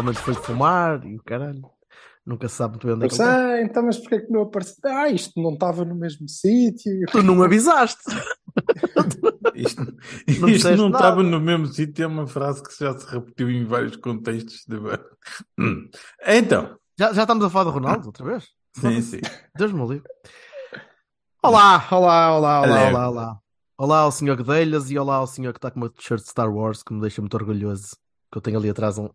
Eventualmente foi fumar e o caralho. Nunca se sabe muito bem onde é que sei, então, mas porquê que não apareceu? Ah, isto não estava no mesmo sítio. Tu não avisaste. Isto, Não isto não estava no mesmo sítio, é uma frase que já se repetiu em vários contextos. De... Hum. Então, Já, já estamos a falar do Ronaldo outra vez? sim, sim. Deus me livre. Olá, olá, olá, olá, olá, olá. Olá ao senhor Guedelhas e olá ao senhor que está com uma t-shirt de Star Wars que me deixa muito orgulhoso. Que eu tenho ali atrás um,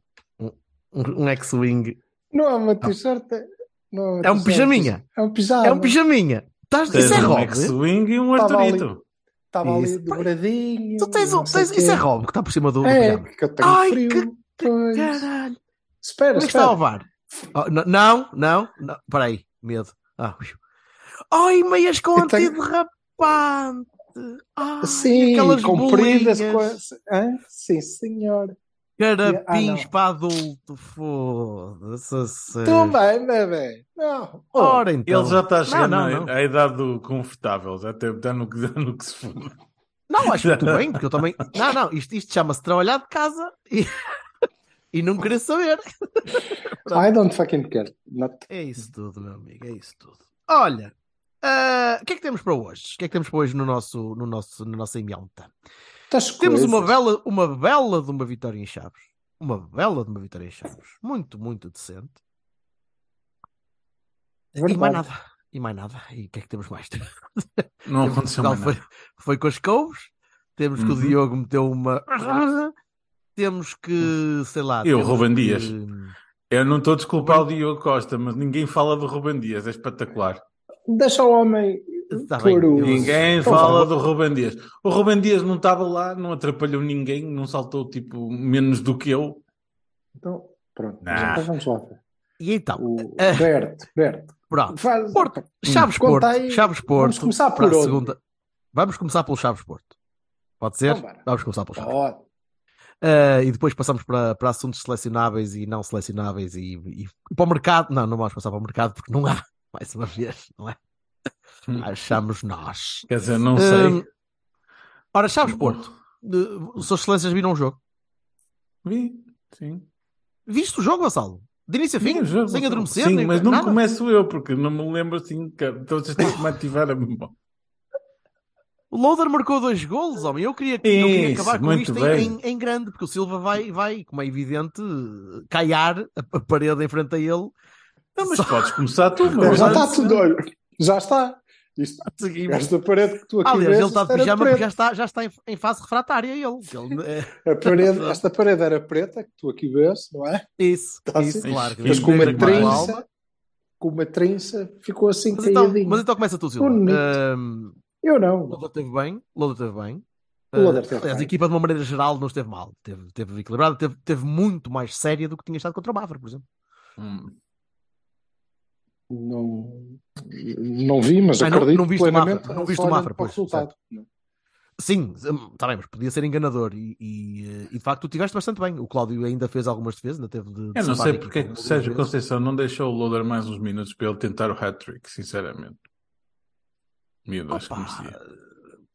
um, um, um X-Wing. Não é uma t-shirt. é- não É um pijaminha. É um pijama. É um pijaminha. Tens Isso é um Rob. X-Wing e um. Arturito. Estava ali dobradinho. Tu tens, um, tens, isso é Rob que está por cima do, do É, pijama. que eu tenho Ai, frio. que- Pois. Caralho. Espera, Como é que está espera. o VAR? Oh, não, não, não. Espera aí, medo. Ah. Ai, meias com antiderrapante. Ai, Sim, aquelas compridas com a... Sim, senhor. Carapins Ah, para adulto, foda-se. Tu bem, bebê. Não. Oh, Ora então. Ele já está não. à idade do confortável, já tem- está no, que- no se for. Não, acho muito bem, porque eu também. Não, não, isto, isto chama-se trabalhar de casa e, e não querer saber. I don't fucking care. Not... É isso tudo, meu amigo, é isso tudo. Olha, ah, o que é que temos para hoje? O que é que temos para hoje no nosso, no nosso, na nossa ementa? Das Temos coisas. uma bela, uma bela de uma vitória em Chaves. Uma bela de uma vitória em Chaves. Muito, muito decente. E mais nada. E mais nada. E o que é que temos mais? Não aconteceu mais foi, foi com as couves. Temos que o Uhum. Diogo meteu uma. Temos que, sei lá. E temos Ruben que- Dias. Eu não estou a desculpar o Diogo Costa, mas ninguém fala do Ruben Dias, é espetacular. Deixa o homem Tá bem, Ninguém Então fala do Ruben Dias. O Ruben Dias não estava lá, não atrapalhou ninguém, não saltou tipo menos do que eu. Então, pronto. Nah. Vamos lá. E então, O Ah. Berto, Berto. pronto. Faz... Porto, Chaves Conta Porto, aí. Chaves Porto. Vamos começar por para a onde? segunda. Vamos começar pelo Chaves Porto. Pode ser? Então. Vamos começar pelo Chaves. Ó, Ah, e depois passamos para, para assuntos selecionáveis e não selecionáveis e, e- e para o mercado. Não, não vamos passar para o mercado porque não há, mais uma vez, não é? Hum. Achamos nós. Quer dizer, não sei. Hum, ora, Chaves Porto, de, os seus excelências viram o jogo. Vi, sim. Viste o jogo, Vassalo? De início a fim? O jogo, sem sim. adormecer? Sim, nem mas não nada? começo eu, porque não me lembro assim. cara. Então vocês têm que me ativar a memória. O Loader marcou dois golos, homem. Eu queria, eu queria Isso, acabar com isto em, em- em grande, porque o Silva vai, vai, como é evidente, caiar a, a parede em frente a ele. Não, mas Só- podes começar tu, mas já está tudo. Já está. Isto, esta parede que tu aqui Aliás, vês, ele está isto de pijama porque já está, já está em, em fase refratária ele. ele é, A parede, esta parede era preta, que tu aqui vês, não é? isso, Tá isso, assim. claro. Mas com uma trinça, com uma trinça, ficou assim Mas então, mas então começa tu, Silva. Ahm, Eu não. Loader teve bem, Loader teve bem. Teve aliás, a equipa de uma maneira geral não esteve mal, teve, teve equilibrada, teve, teve muito mais séria do que tinha estado contra o Mafra, por exemplo. Hum. Não, não vi, mas Ah, não- acredito não viste o plenamente. Mafra, não viste o Mafra, pois, resultado. Sim, está bem, mas podia ser enganador e, e, eh, e de facto tu tiveste bastante bem. O Cláudio ainda fez algumas defesas, ainda teve de. de Eu não sei a porque é que Sérgio vezes. Conceição não deixou o Loader mais uns minutos para ele tentar o hat-trick, sinceramente. Acho que Opa,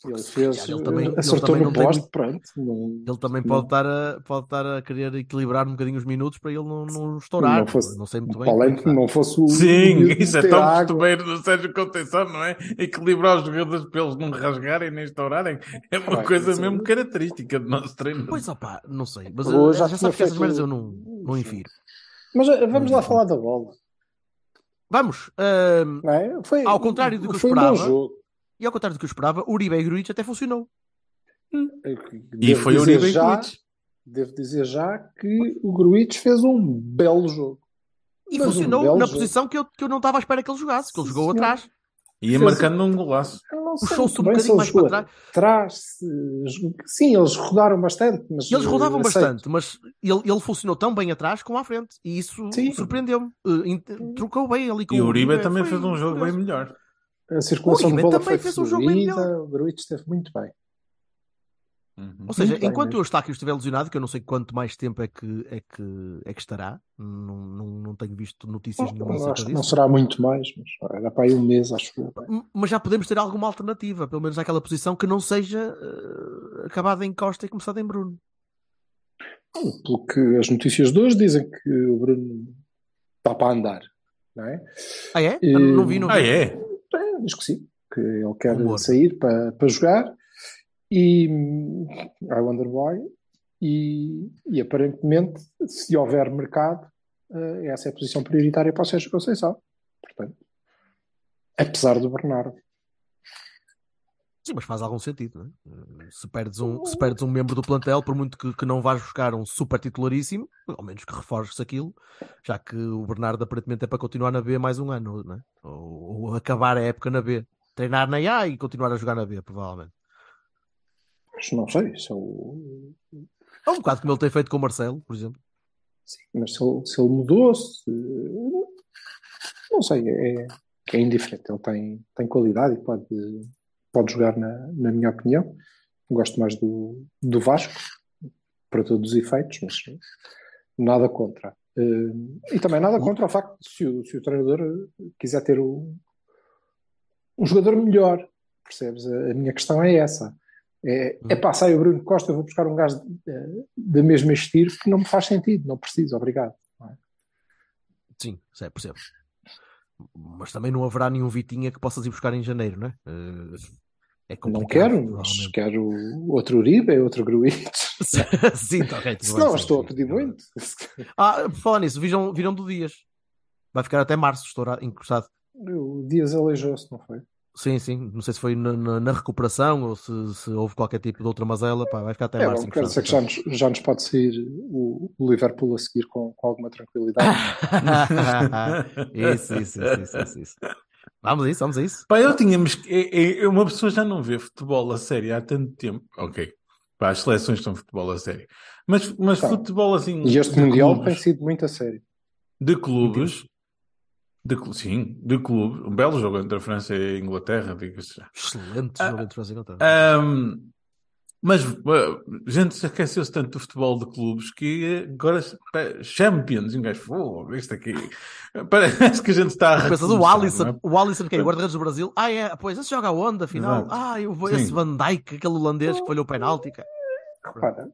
Ele fez, também- ele acertou também no não tem poste, muito- pronto. Não, Ele também Não. pode estar, a, pode estar a querer equilibrar um bocadinho os minutos para ele não, não estourar. Não fosse- não sei muito bem. é que que não fosse o. Sim, o isso é tão costumeiro do Sérgio Conceição, não é? Equilibrar os jogadores para eles não rasgarem nem estourarem. É uma coisa isso- mesmo característica do nosso treino. Pois opá, não sei. Mas Ou eh, já já, sabes que essas merdas eu não, não infiro. Mas eh, vamos lá falar da bola. Vamos. Não é? Foi, Ao contrário do que eu foi um bom esperava. jogo. E ao contrário do que eu esperava, Uribe e Gruitch até funcionou. E Devo foi o Uribe já- Gruitch. Devo dizer já que o Gruitch fez um belo jogo. E Mas um funcionou belo na jogo. posição que eu, que eu não estava à espera que ele jogasse, que ele Sim, jogou senhor. atrás. Ia Fez- marcando um golaço. Puxou-se um bocadinho mais para trás. Sim, eles rodaram bastante, mas Eles rodavam aceito. bastante, mas ele, ele funcionou tão bem atrás como à frente. E isso surpreendeu-me. Eh, Trocou bem ali com E o Uribe Uribe, também foi fez um jogo bem melhor. A circulação O de bola também foi fez um jogo bem fluida, o Gruitch esteve muito bem. Uhum. Ou seja, Muito enquanto o Eustáquio estiver lesionado, que eu não sei quanto mais tempo é que, é que, é que estará, não, não, não tenho visto notícias nenhuma Eu que não disso. será muito mais, mas era para aí um mês, acho eu. M- Mas já podemos ter alguma alternativa, pelo menos naquela posição que não seja eh, acabada em Costa e começada em Bruno. Pelo que as notícias de hoje dizem que o Bruno está para andar, não é? Ah, é? E- Não vi, não vi. Ah, é? É, diz que sim, que ele quer Rumor. sair para, para jogar e I wonder why. E, e aparentemente, se houver mercado, eh, essa é a posição prioritária para o Sérgio Conceição. Portanto, apesar do Bernardo. Sim, mas faz algum sentido, não é? Eh, Se perdes um, se perdes um membro do plantel, por muito que, que não vais buscar um super titularíssimo, ao menos que reforces aquilo, já que o Bernardo aparentemente é para continuar na B mais um ano, não é? Ou, ou acabar a época na B. Treinar na A e continuar a jogar na B, provavelmente. Mas não sei, se ele, É um bocado como ele tem feito com o Marcelo, por exemplo. sim, mas se ele, se ele mudou, se, não sei, é, é indiferente. Ele tem, tem qualidade e pode, pode jogar, na, na minha opinião. Gosto mais do, do Vasco, para todos os efeitos, mas nada contra. Eh, E também nada contra o facto de se o, se o treinador quiser ter o- um jogador melhor, percebes? A, a minha questão é essa. É, é pá, sai o Bruno Costa, eu vou buscar um gajo eh, da mesma estilo que não me faz sentido, não preciso, obrigado. Sim, sei, percebo. Mas também não haverá nenhum Vitinha que possas ir buscar em janeiro, não é? Eh, É Não quero, mas quero outro Uribe, outro Gruitch. Sim, tá ok. tudo Se não, estou a pedir muito. Ah, por falar nisso, viram, viram do Dias. Vai ficar até março, estou encostado. O Dias aleijou-se, não foi? Sim, sim. Não sei se foi na, na- na recuperação ou se, se houve qualquer tipo de outra mazela. Pá, vai ficar até É, março bom, quer dizer que já nos, já nos pode sair o, o Liverpool a seguir com, com alguma tranquilidade. isso, isso, isso, isso, isso, isso. Vamos a isso, vamos a isso. Pá, eu tínhamos. é- é- Uma pessoa já não vê futebol a sério há tanto tempo. Ok. Pá, as seleções são futebol a sério. Mas, mas Tá. futebol assim. E este Mundial clubes, tem sido muito a sério. De clubes. De, sim, de clube. Um belo jogo entre a França e a Inglaterra, diga-se já. Excelente Ah, jogo entre França e Inglaterra. Ahm, mas uh, a gente se aqueceu-se tanto do futebol de clubes que agora Champions, e um gajo, "Fogo, isto aqui. Parece que a gente está a Pensas o recomeçar, Alisson, é? o Alisson que é guarda-redes do Brasil. Ah, é, pois esse joga aonde, afinal? Exato. Ah, eu vou esse Van Dijk, aquele holandês que falhou o penalti. Repara,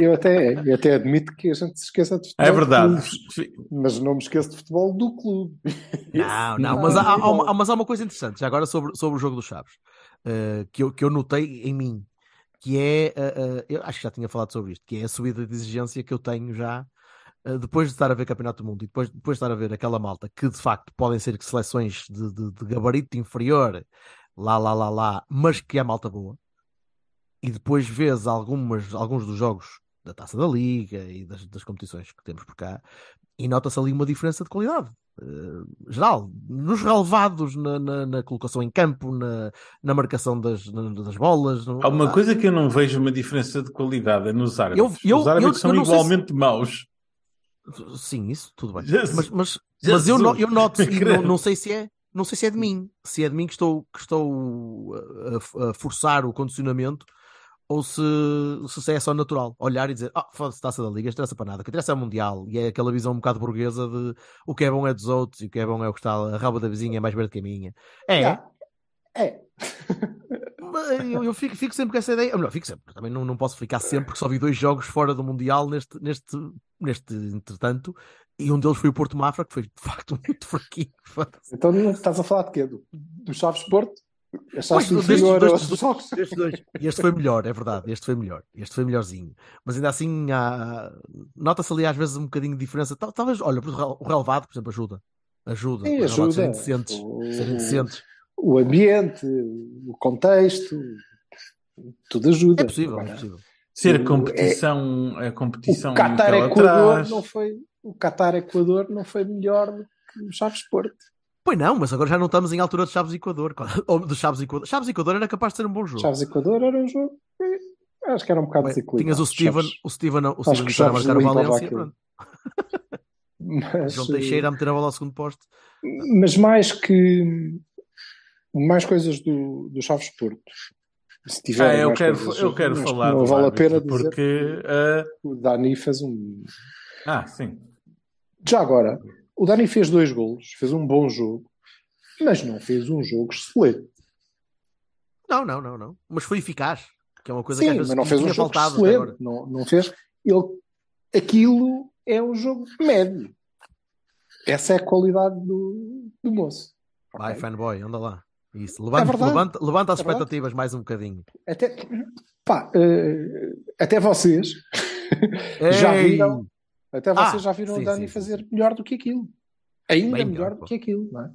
eu até, eu até admito que a gente se esqueça de futebol. É de verdade. clubes, mas não me esqueço de futebol do clube. Não, não, mas há, há uma, mas há uma coisa interessante, já agora sobre, sobre o jogo dos Chaves, eh, que, eu, que eu notei em mim, que é, eh, eh, eu acho que já tinha falado sobre isto, que é a subida de exigência que eu tenho já, depois de estar a ver Campeonato do Mundo e depois, depois de estar a ver aquela malta, que de facto podem ser seleções de, de- de gabarito inferior, lá, lá, lá, lá, mas que é malta boa, e depois vês algumas, alguns dos jogos da Taça da Liga e das, das competições que temos por cá, e nota-se ali uma diferença de qualidade eh, geral, nos relevados, na, na- na colocação em campo, na, na marcação das, na- das bolas. no- Há uma coisa que eu não vejo uma diferença de qualidade é nos árbitros. Eu- eu- Os árbitros eu- são sei se- igualmente maus. Sim, isso, tudo bem. Jesus. Mas, mas, Jesus. mas eu, no- eu noto, e não, não sei se é. Não sei se é de mim, se é de mim que estou, que estou a, a forçar o condicionamento ou se, se é só natural. Olhar e dizer, ah, foda-se, taça da liga, interessa para nada, o que interessa é o Mundial. E é aquela visão um bocado burguesa de o que é bom é dos outros e o que é bom é o que está, a raba da vizinha é mais verde que a minha. É, Yeah. É. Eu, eu fico, fico sempre com essa ideia. Ou melhor, fico sempre. Também não, não posso ficar sempre, porque só vi dois jogos fora do Mundial neste, neste, neste entretanto. E um deles foi o Porto Mafra, que foi de facto muito fraquinho. Então não estás a falar de quê? Do, do Chaves Porto? Achaste destes inferior dois- aos? Estes dois. Este foi melhor, é verdade. Este foi melhor. Este foi melhorzinho. Mas ainda assim, há... nota-se ali às vezes um bocadinho de diferença. Tal- Talvez, olha, o relevado, por exemplo, ajuda. Ajuda. Sim, ajuda. Serem decentes. O- Serem decentes. O ambiente, o contexto, tudo ajuda. É possível, é possível. Ser competição, a competição O Qatar Equador não foi o Qatar Equador não foi melhor do que o Chaves Porto. Pois não, mas agora já não estamos em altura de Chaves Equador. Ou de Chaves Equador. Chaves Equador era capaz de ser um bom jogo. Chaves Equador era um jogo. Acho que era um bocado desequilibrado. tinhas o Steven, Chaves. o Steven, o Acho Steven que Vitória a Chaves marcar o Valência. Mas, João Teixeira a meter a bola ao segundo poste. mas mais que mais coisas do, do Chaves Porto. Se Ah, tiverem eu quero, coisas, eu quero falar Não vale a pena dizer porque. ah, que o Dani fez um. ah, sim. Já agora, o Dani fez dois golos, fez um bom jogo, mas não fez um jogo excelente. Não, não, não, não. Mas foi eficaz. Que é uma coisa que Sim, às vezes mas não fez um jogo excelente. Não, não fez. Ele, aquilo é um jogo médio. Essa é a qualidade do, do moço. Vai, Ok? fanboy, anda lá. Isso. Levanta, verdade. levanta, levanta as É expectativas mais um bocadinho. Até, pá, eh, até vocês já viram, até vocês Ah, já viram sim, o Dani sim, fazer sim. melhor do que aquilo. Ainda Bem melhor, melhor, do pô. que aquilo, não é?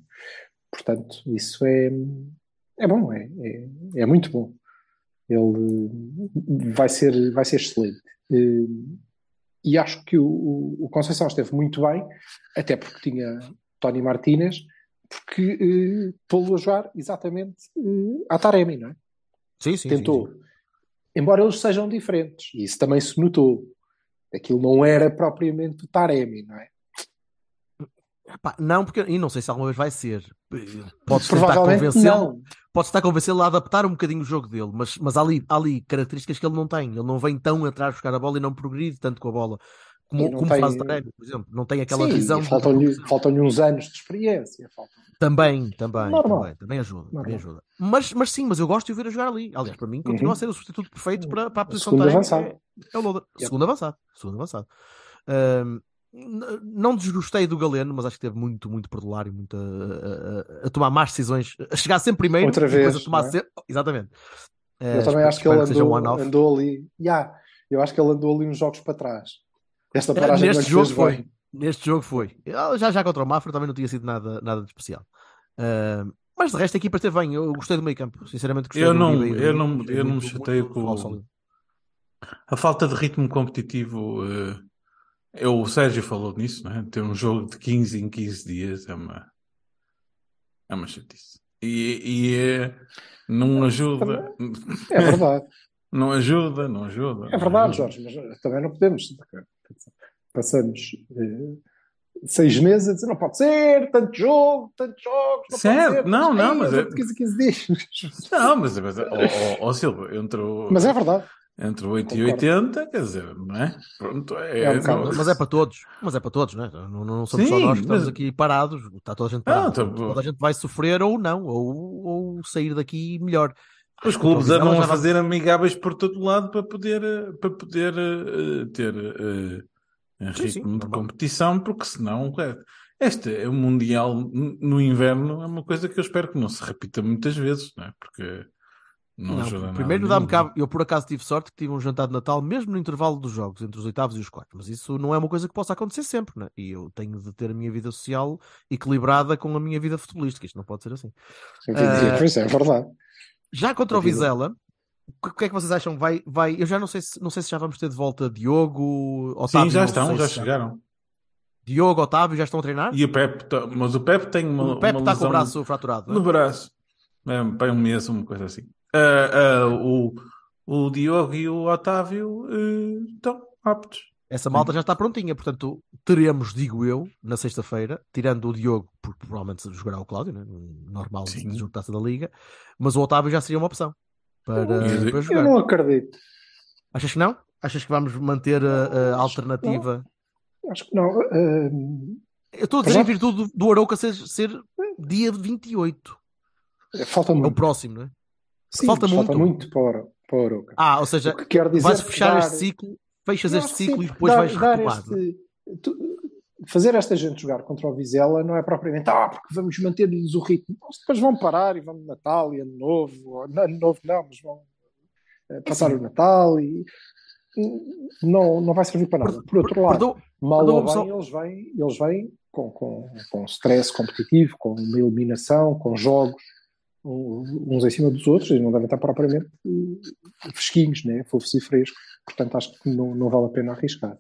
Portanto, isso é, é bom, é, é, é muito bom. Ele vai ser, vai ser excelente. Eh, E acho que o, o, Conceição esteve muito bem, até porque tinha Tony Martínez, porque eh, pô-lo a jogar exatamente eh, à Taremi, não é? Sim, sim. tentou. sim, sim. Embora eles sejam diferentes, e isso também se notou. Aquilo não era propriamente o Taremi, não é? Não, porque e não sei se alguma vez vai ser. Podes tentar convencê-lo. Podes estar convencê-lo a adaptar um bocadinho o jogo dele, mas, mas há, ali, há ali características que ele não tem. Ele não vem tão atrás buscar a bola e não progride tanto com a bola como, como tem- faz Taremi, por exemplo. Não tem aquela Sim, visão. de- faltam-lhe faltam uns anos de experiência. Faltam. Também, também, Normal. também, também ajuda, também Normal. ajuda. Mas, mas sim, mas eu gosto de o ver a jogar ali. Aliás, para mim continua Uhum. a ser o substituto perfeito para, para a posição Segundo avançado. É, é o Loader. Yep. Segundo avançado. Segundo avançado. Não desgostei do Galeno, mas acho que teve muito, muito perdular e muito a, a- a- tomar más decisões, a chegar sempre primeiro Outra e depois vez, a tomar é? sempre. Exatamente. Eu Eh, também acho que ele andou, andou ali. Yeah, eu acho que ele andou ali uns jogos para trás. Esta Eh, paragem Neste jogo fez foi. bem. Neste jogo foi. Já já contra o Mafra também não tinha sido nada, nada de especial. Ah, mas de resto a equipa esteve bem. Eu gostei do meio campo. Sinceramente gostei Eu do não- do eu não- eu não me chateio muito com o-. A falta de ritmo competitivo, eh, eu, o Sérgio falou nisso, não é? Ter um jogo de 15 em 15 dias é uma, é uma chatice. E, e é- não ajuda, É verdade. não ajuda, não ajuda. É verdade, ajuda. Jorge, mas também não podemos. Passamos eh, seis meses a dizer não pode ser, tanto jogo, tantos jogos, não Certo, pode ser. não, não, mas é- de 15 a 15 dias. Não, mas, mas ó, ó, ó, Silva, entre, o- Mas é verdade. entre 8 e Concordo. 80, quer dizer, não é? Pronto, é, É um não- Mas é para todos. Mas é para todos, não é? Não, não somos só Sim, nós que estamos mas- aqui parados. Está toda a gente Ah, parada. tá- toda a gente vai sofrer ou não. Ou, ou sair daqui melhor. Os clubes andam a fazer amigáveis por todo lado para poder, eh, para poder eh, ter eh, eh, Sim, sim, ritmo de competição, porque senão é, este é o Mundial no inverno, é uma coisa que eu espero que não se repita muitas vezes, não é? Porque não, Não, ajuda nada primeiro dá-me cabo. Eu por acaso tive sorte que tive um jantar de Natal, mesmo no intervalo dos jogos, entre os oitavos e os quartos. Mas isso não é uma coisa que possa acontecer sempre, né? E eu tenho de ter a minha vida social equilibrada com a minha vida futebolística. Isto não pode ser assim. Pois é, é verdade. Já contra o Vizela, o que- é que vocês acham? Vai, vai... Eu já não sei, se, não sei se já vamos ter de volta Diogo, Otávio. Sim, já estão, já chegaram. Diogo, Otávio, já estão a treinar? E o Pepe, tá- mas o Pepe tem uma, o Pepe está com o braço fraturado. é? no braço. É, para um mês, uma coisa assim. Ah, ah, o, o Diogo e o Otávio eh, estão aptos. Essa malta já está prontinha, portanto, teremos, digo eu, na sexta-feira, tirando o Diogo, porque provavelmente jogará o Cláudio, né? normal Sim. de jogo de taça da Liga, mas o Otávio já seria uma opção para, E- para Eu jogar. não acredito. Achas que não? Achas que vamos manter a, a alternativa? Acho que não. Ah, Eu estou a dizer em virtude do, do Arouca ser, ser dia 28, falta é o muito. próximo, não é? Sim, falta muito. falta muito para, o- Oroca. Ah, ou seja, O que quer dizer vais que fechar dar- este ciclo, fechas este ciclo e depois dar- vais retomar. é? este- tu- fazer esta gente jogar contra o Vizela não é propriamente ah, porque vamos manter-lhes o ritmo. Eles depois vão parar e vão de Natal e Ano Novo, ou, Ano Novo não, mas vão eh, passar sim. o Natal e não, não vai servir para nada. Por outro lado, Perdoa- mal ou perdoa-me bem, eles vêm, eles vêm com, com, com stress competitivo, com uma eliminação, com jogos uns em cima dos outros e não devem estar propriamente eh, fresquinhos, né? fofos e frescos. Portanto, acho que não, não vale a pena arriscar.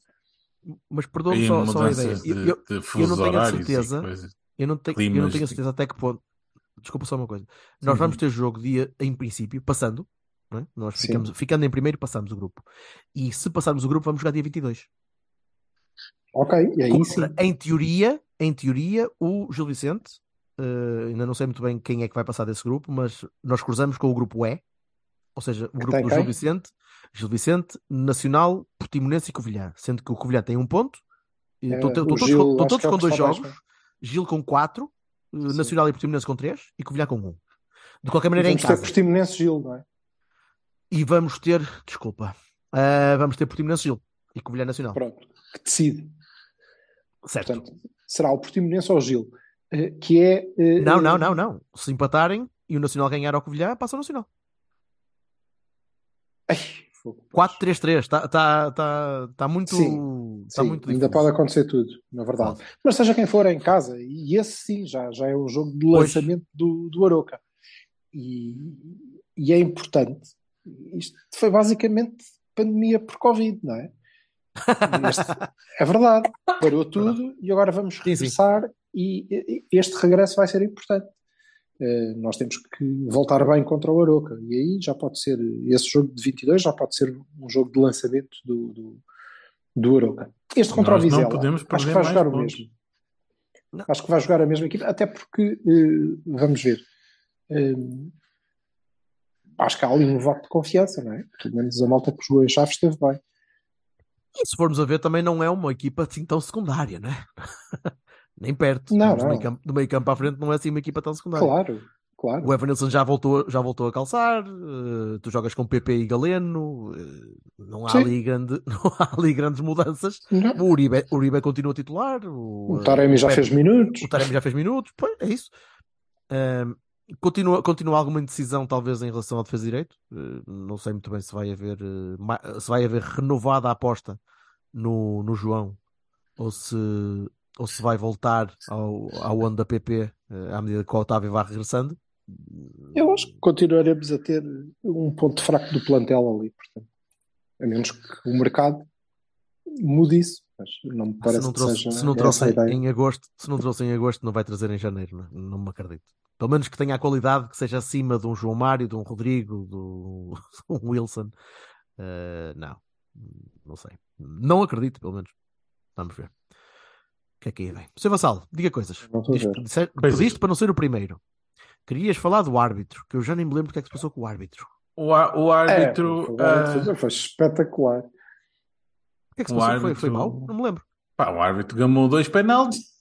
mas perdoa-me E só, só a ideia. Eu, de, eu- de eu não tenho a certeza. Eu não tenho, eu não tenho a certeza até que ponto. Desculpa só uma coisa. Nós Sim, vamos sim. ter jogo dia, em princípio, passando. não é? Nós Sim. ficamos, ficando em primeiro, passamos o grupo. E se passarmos o grupo, vamos jogar dia 22. Ok, e aí sim. Contra, em teoria, em teoria, o Gil Vicente, eh, ainda não sei muito bem quem é que vai passar desse grupo, mas nós cruzamos com o grupo E, ou seja, o grupo tem do? Gil Vicente, Gil Vicente, Nacional, Portimonense e Covilhã, sendo que o Covilhã tem um ponto, É, estão estão todos, Gil, com- todos é com dois jogos, abaixo. Gil com quatro, eh, Sim. Nacional e Portimonense com três e Covilhã com um. De qualquer E maneira, é em vamos ter casa. Portimonense Gil, não é? E vamos ter, desculpa, eh, vamos ter Portimonense Gil e Covilhã Nacional. Pronto, que decide. Certo. Portanto, será o Portimonense ou o Gil. eh, Que é. eh, Não, não, eh, não, não. Se empatarem e o Nacional ganhar ao Covilhã, passa o Nacional. Ai, fogo. 4-3-3, está tá, tá, tá muito, Sim, tá Sim, muito ainda pode acontecer tudo, na verdade. Mas seja quem for é em casa, e esse sim já, já é o jogo de Pois. lançamento do, do Aroca. E, e é importante. Isto foi basicamente pandemia por Covid, não é? Este- é verdade, parou tudo e agora vamos Sim, sim. regressar e e- este regresso vai ser importante. Eh, nós temos que voltar bem contra o Aroca e aí já pode ser, esse jogo de 22 já pode ser um jogo de lançamento do, do, do Aroca. Este contra Nós o não Vizela, podemos acho que vai jogar o pontos. mesmo. Não. Acho que vai jogar a mesma equipa, até porque, eh, vamos ver, eh, acho que há ali um voto de confiança, não é? Pelo menos a malta que jogou em Chaves esteve bem. E se formos a ver, também não é uma equipa assim tão secundária, né? Nem perto. Não, do, não. Meio campo, do meio campo à frente não é assim uma equipa tão secundária. Claro, claro. O Evanilson já voltou, já voltou a calçar, eh, tu jogas com PP e Galeno, eh, não, há Sim. ali grande, não há ali grandes mudanças. Não. O Uribe, o Uribe continua titular, o, O Taremi já Pepe- fez minutos. O Taremi já fez minutos, pois, é isso. Continua, continua alguma indecisão, talvez, em relação ao defesa direito. Eh, não sei muito bem se vai haver, eh, se vai haver renovada a aposta no, no João ou se, ou se vai voltar ao, ao ano da PP eh, à medida que o Otávio vai regressando. Eu acho que continuaremos a ter um ponto fraco do plantel ali, portanto. A menos que o mercado mude isso. Mas não me Se parece que seja se não trouxe ideia. em agosto, se não trouxe em agosto, não vai trazer em janeiro, não, não me acredito. Pelo menos que tenha a qualidade que seja acima de um João Mário, de um Rodrigo, do um Wilson. Eh, não, não sei. Não acredito, pelo menos. Vamos ver. O que é que aí vem? Sr. Vassalo, diga coisas. Pediste para não ser o primeiro. Querias falar do árbitro, que eu já nem me lembro do que é que se passou com o árbitro. O, á- o É, árbitro. foi, ah, foi espetacular. O que é que se O passou? Foi, foi árbitro- mau? Não me lembro. pá, o árbitro gamou dois penaltis.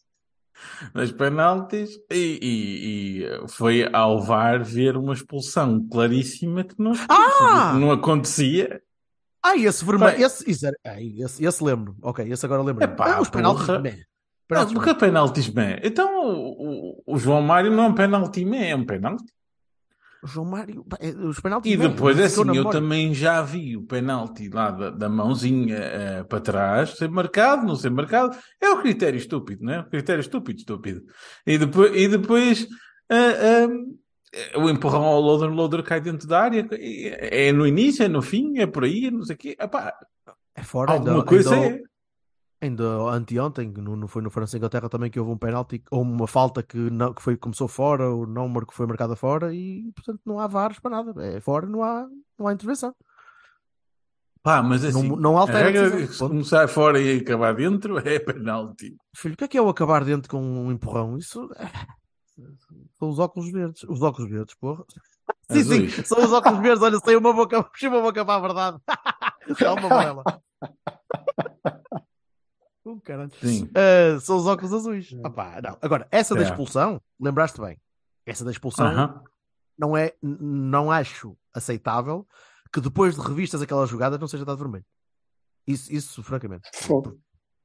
Dois penaltis e, e- e foi ao VAR ver uma expulsão claríssima que não, Ah! não acontecia. Ah, esse vermelho. Esse, ai, esse, esse lembro. Ok, esse agora lembro. Epá, ah, os penaltis. porra. Não, Penaltis, porque meh. é penaltis, man. Então o, o- o João Mário não é um penalti, man, é um penalti. O João Mário. é, Os penaltis. E meh, depois, é assim, eu também já vi o penalti lá da, da mãozinha eh, para trás ser marcado, não ser marcado. É o critério estúpido, não é? O critério estúpido, estúpido. E depois, e depois ah, ah, o empurrão ao loader, o loader cai dentro da área. É no início, é no fim, é por aí, é não sei o quê. Epá, É fora. alguma Ainda, coisa ainda, é. Ainda anteontem, no, no, foi no França e Inglaterra também que houve um penalti ou uma falta que, não, que foi, começou fora, ou não marcou, foi marcada fora e, portanto, não há varos para nada. É fora, não há, não há intervenção. Pá, mas assim, Não- não altera a regra decisão. é que se começar fora e acabar dentro é penalti. Filho, o que é que é o acabar dentro com um empurrão? Isso. São os óculos verdes. Os óculos verdes, porra. Sim, sim, Azuis. são os óculos verdes. Olha, saiu uma boca, puxei uma boca para a verdade. Dá uma amarela. Uh, caralho. Sim. Uh, são os óculos azuis. Opá, não. Agora, essa da É. expulsão, lembraste bem? Essa da expulsão Aham. não é, não acho aceitável que depois de revistas aquela jogada não seja dado vermelho. Isso, isso francamente.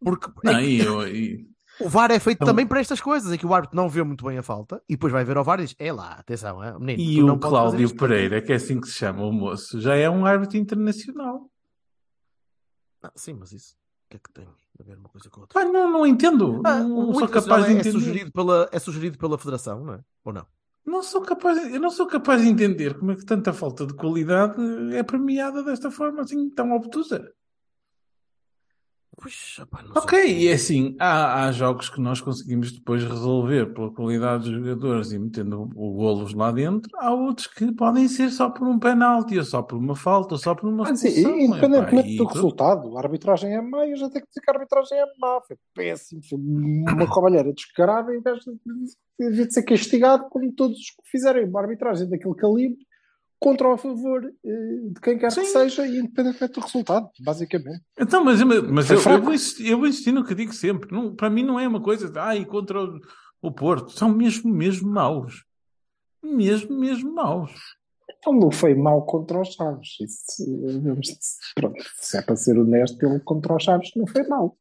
Porque Não, é que eu- e- o VAR é feito Então- também para estas coisas, em que o árbitro não vê muito bem a falta e depois vai ver ao VAR e diz: É lá, atenção, é, menino, E o Cláudio isto." Pereira, que é assim que se chama o moço, já é um árbitro internacional. Ah, sim, mas isso, o que é que tem a ver uma coisa com outra? Pá, não, não entendo. Ah, não sou capaz de é, é entender. sugerido pela, é sugerido pela Federação, não é? Ou não? Não sou capaz, eu não sou capaz de entender como é que tanta falta de qualidade é premiada desta forma assim tão obtusa. Opá, não Ok, e é assim, há, há jogos que nós conseguimos depois resolver pela qualidade dos jogadores e metendo o, golos lá dentro. Há outros que podem ser só por um penalti, ou só por uma falta, ou só por uma Ah, sim, independentemente epá, do e- resultado, a arbitragem é má, eu já tenho que dizer que a arbitragem é má, foi péssimo, foi uma roubalheira descarada em vez de, de ser castigado como todos os que fizerem uma arbitragem daquele calibre contra ou a favor eh, de quem quer que Sim. seja, e independentemente do resultado, basicamente. Então, mas, mas eu, eu, vou insistir, eu vou insistir no que digo sempre. Não, para mim não é uma coisa de ai, contra o, o Porto. São mesmo, mesmo maus. Mesmo, mesmo maus. Então não foi mal contra os Chaves. Isso, pronto, se é para ser honesto, ele contra os Chaves não foi mal.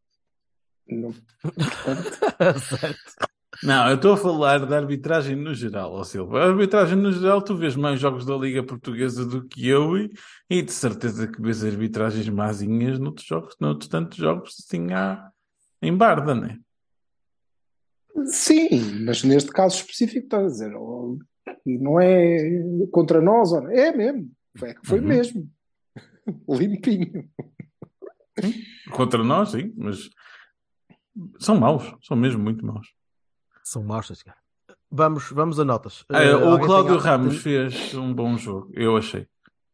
Não, portanto, certo. Não, eu estou a falar da arbitragem no geral, ó Silva. A arbitragem no geral, tu vês mais jogos da Liga Portuguesa do que eu e, e de certeza que vês arbitragens mazinhas noutros jogos, noutros tantos jogos assim há em Barda, né? Sim, mas neste caso específico estás a dizer, oh, e não é contra nós, é mesmo, foi, foi Uhum. mesmo, limpinho. Contra nós, sim, mas são maus, são mesmo muito maus. São sim, senhor. Vamos, vamos a notas. Ah, Eh, o Cláudio Ramos fez um bom jogo, eu achei.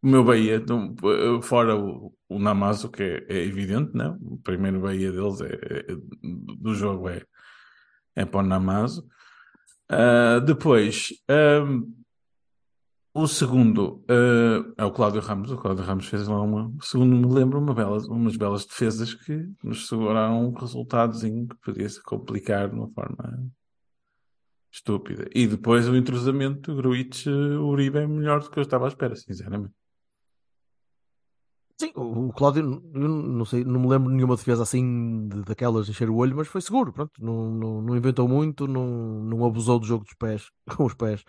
O meu Bahia, não- fora o, o Namazo, que é, é evidente, né? O primeiro Bahia deles é, é- do jogo é, é para o Namazo. Ah, depois, ahm, o segundo ah, é o Cláudio Ramos. O Cláudio Ramos fez lá uma, segundo me lembro, uma bela, umas belas defesas que nos seguraram um resultadozinho que podia se complicar de uma forma estúpida. E depois o entrosamento do Gruitch Uribe é melhor do que eu estava à espera, sinceramente. Sim, o Cláudio, eu não sei, não me lembro de nenhuma defesa assim de- daquelas de encher o olho, mas foi seguro, pronto, não, não, não inventou muito, não, não abusou do jogo dos pés, com os pés,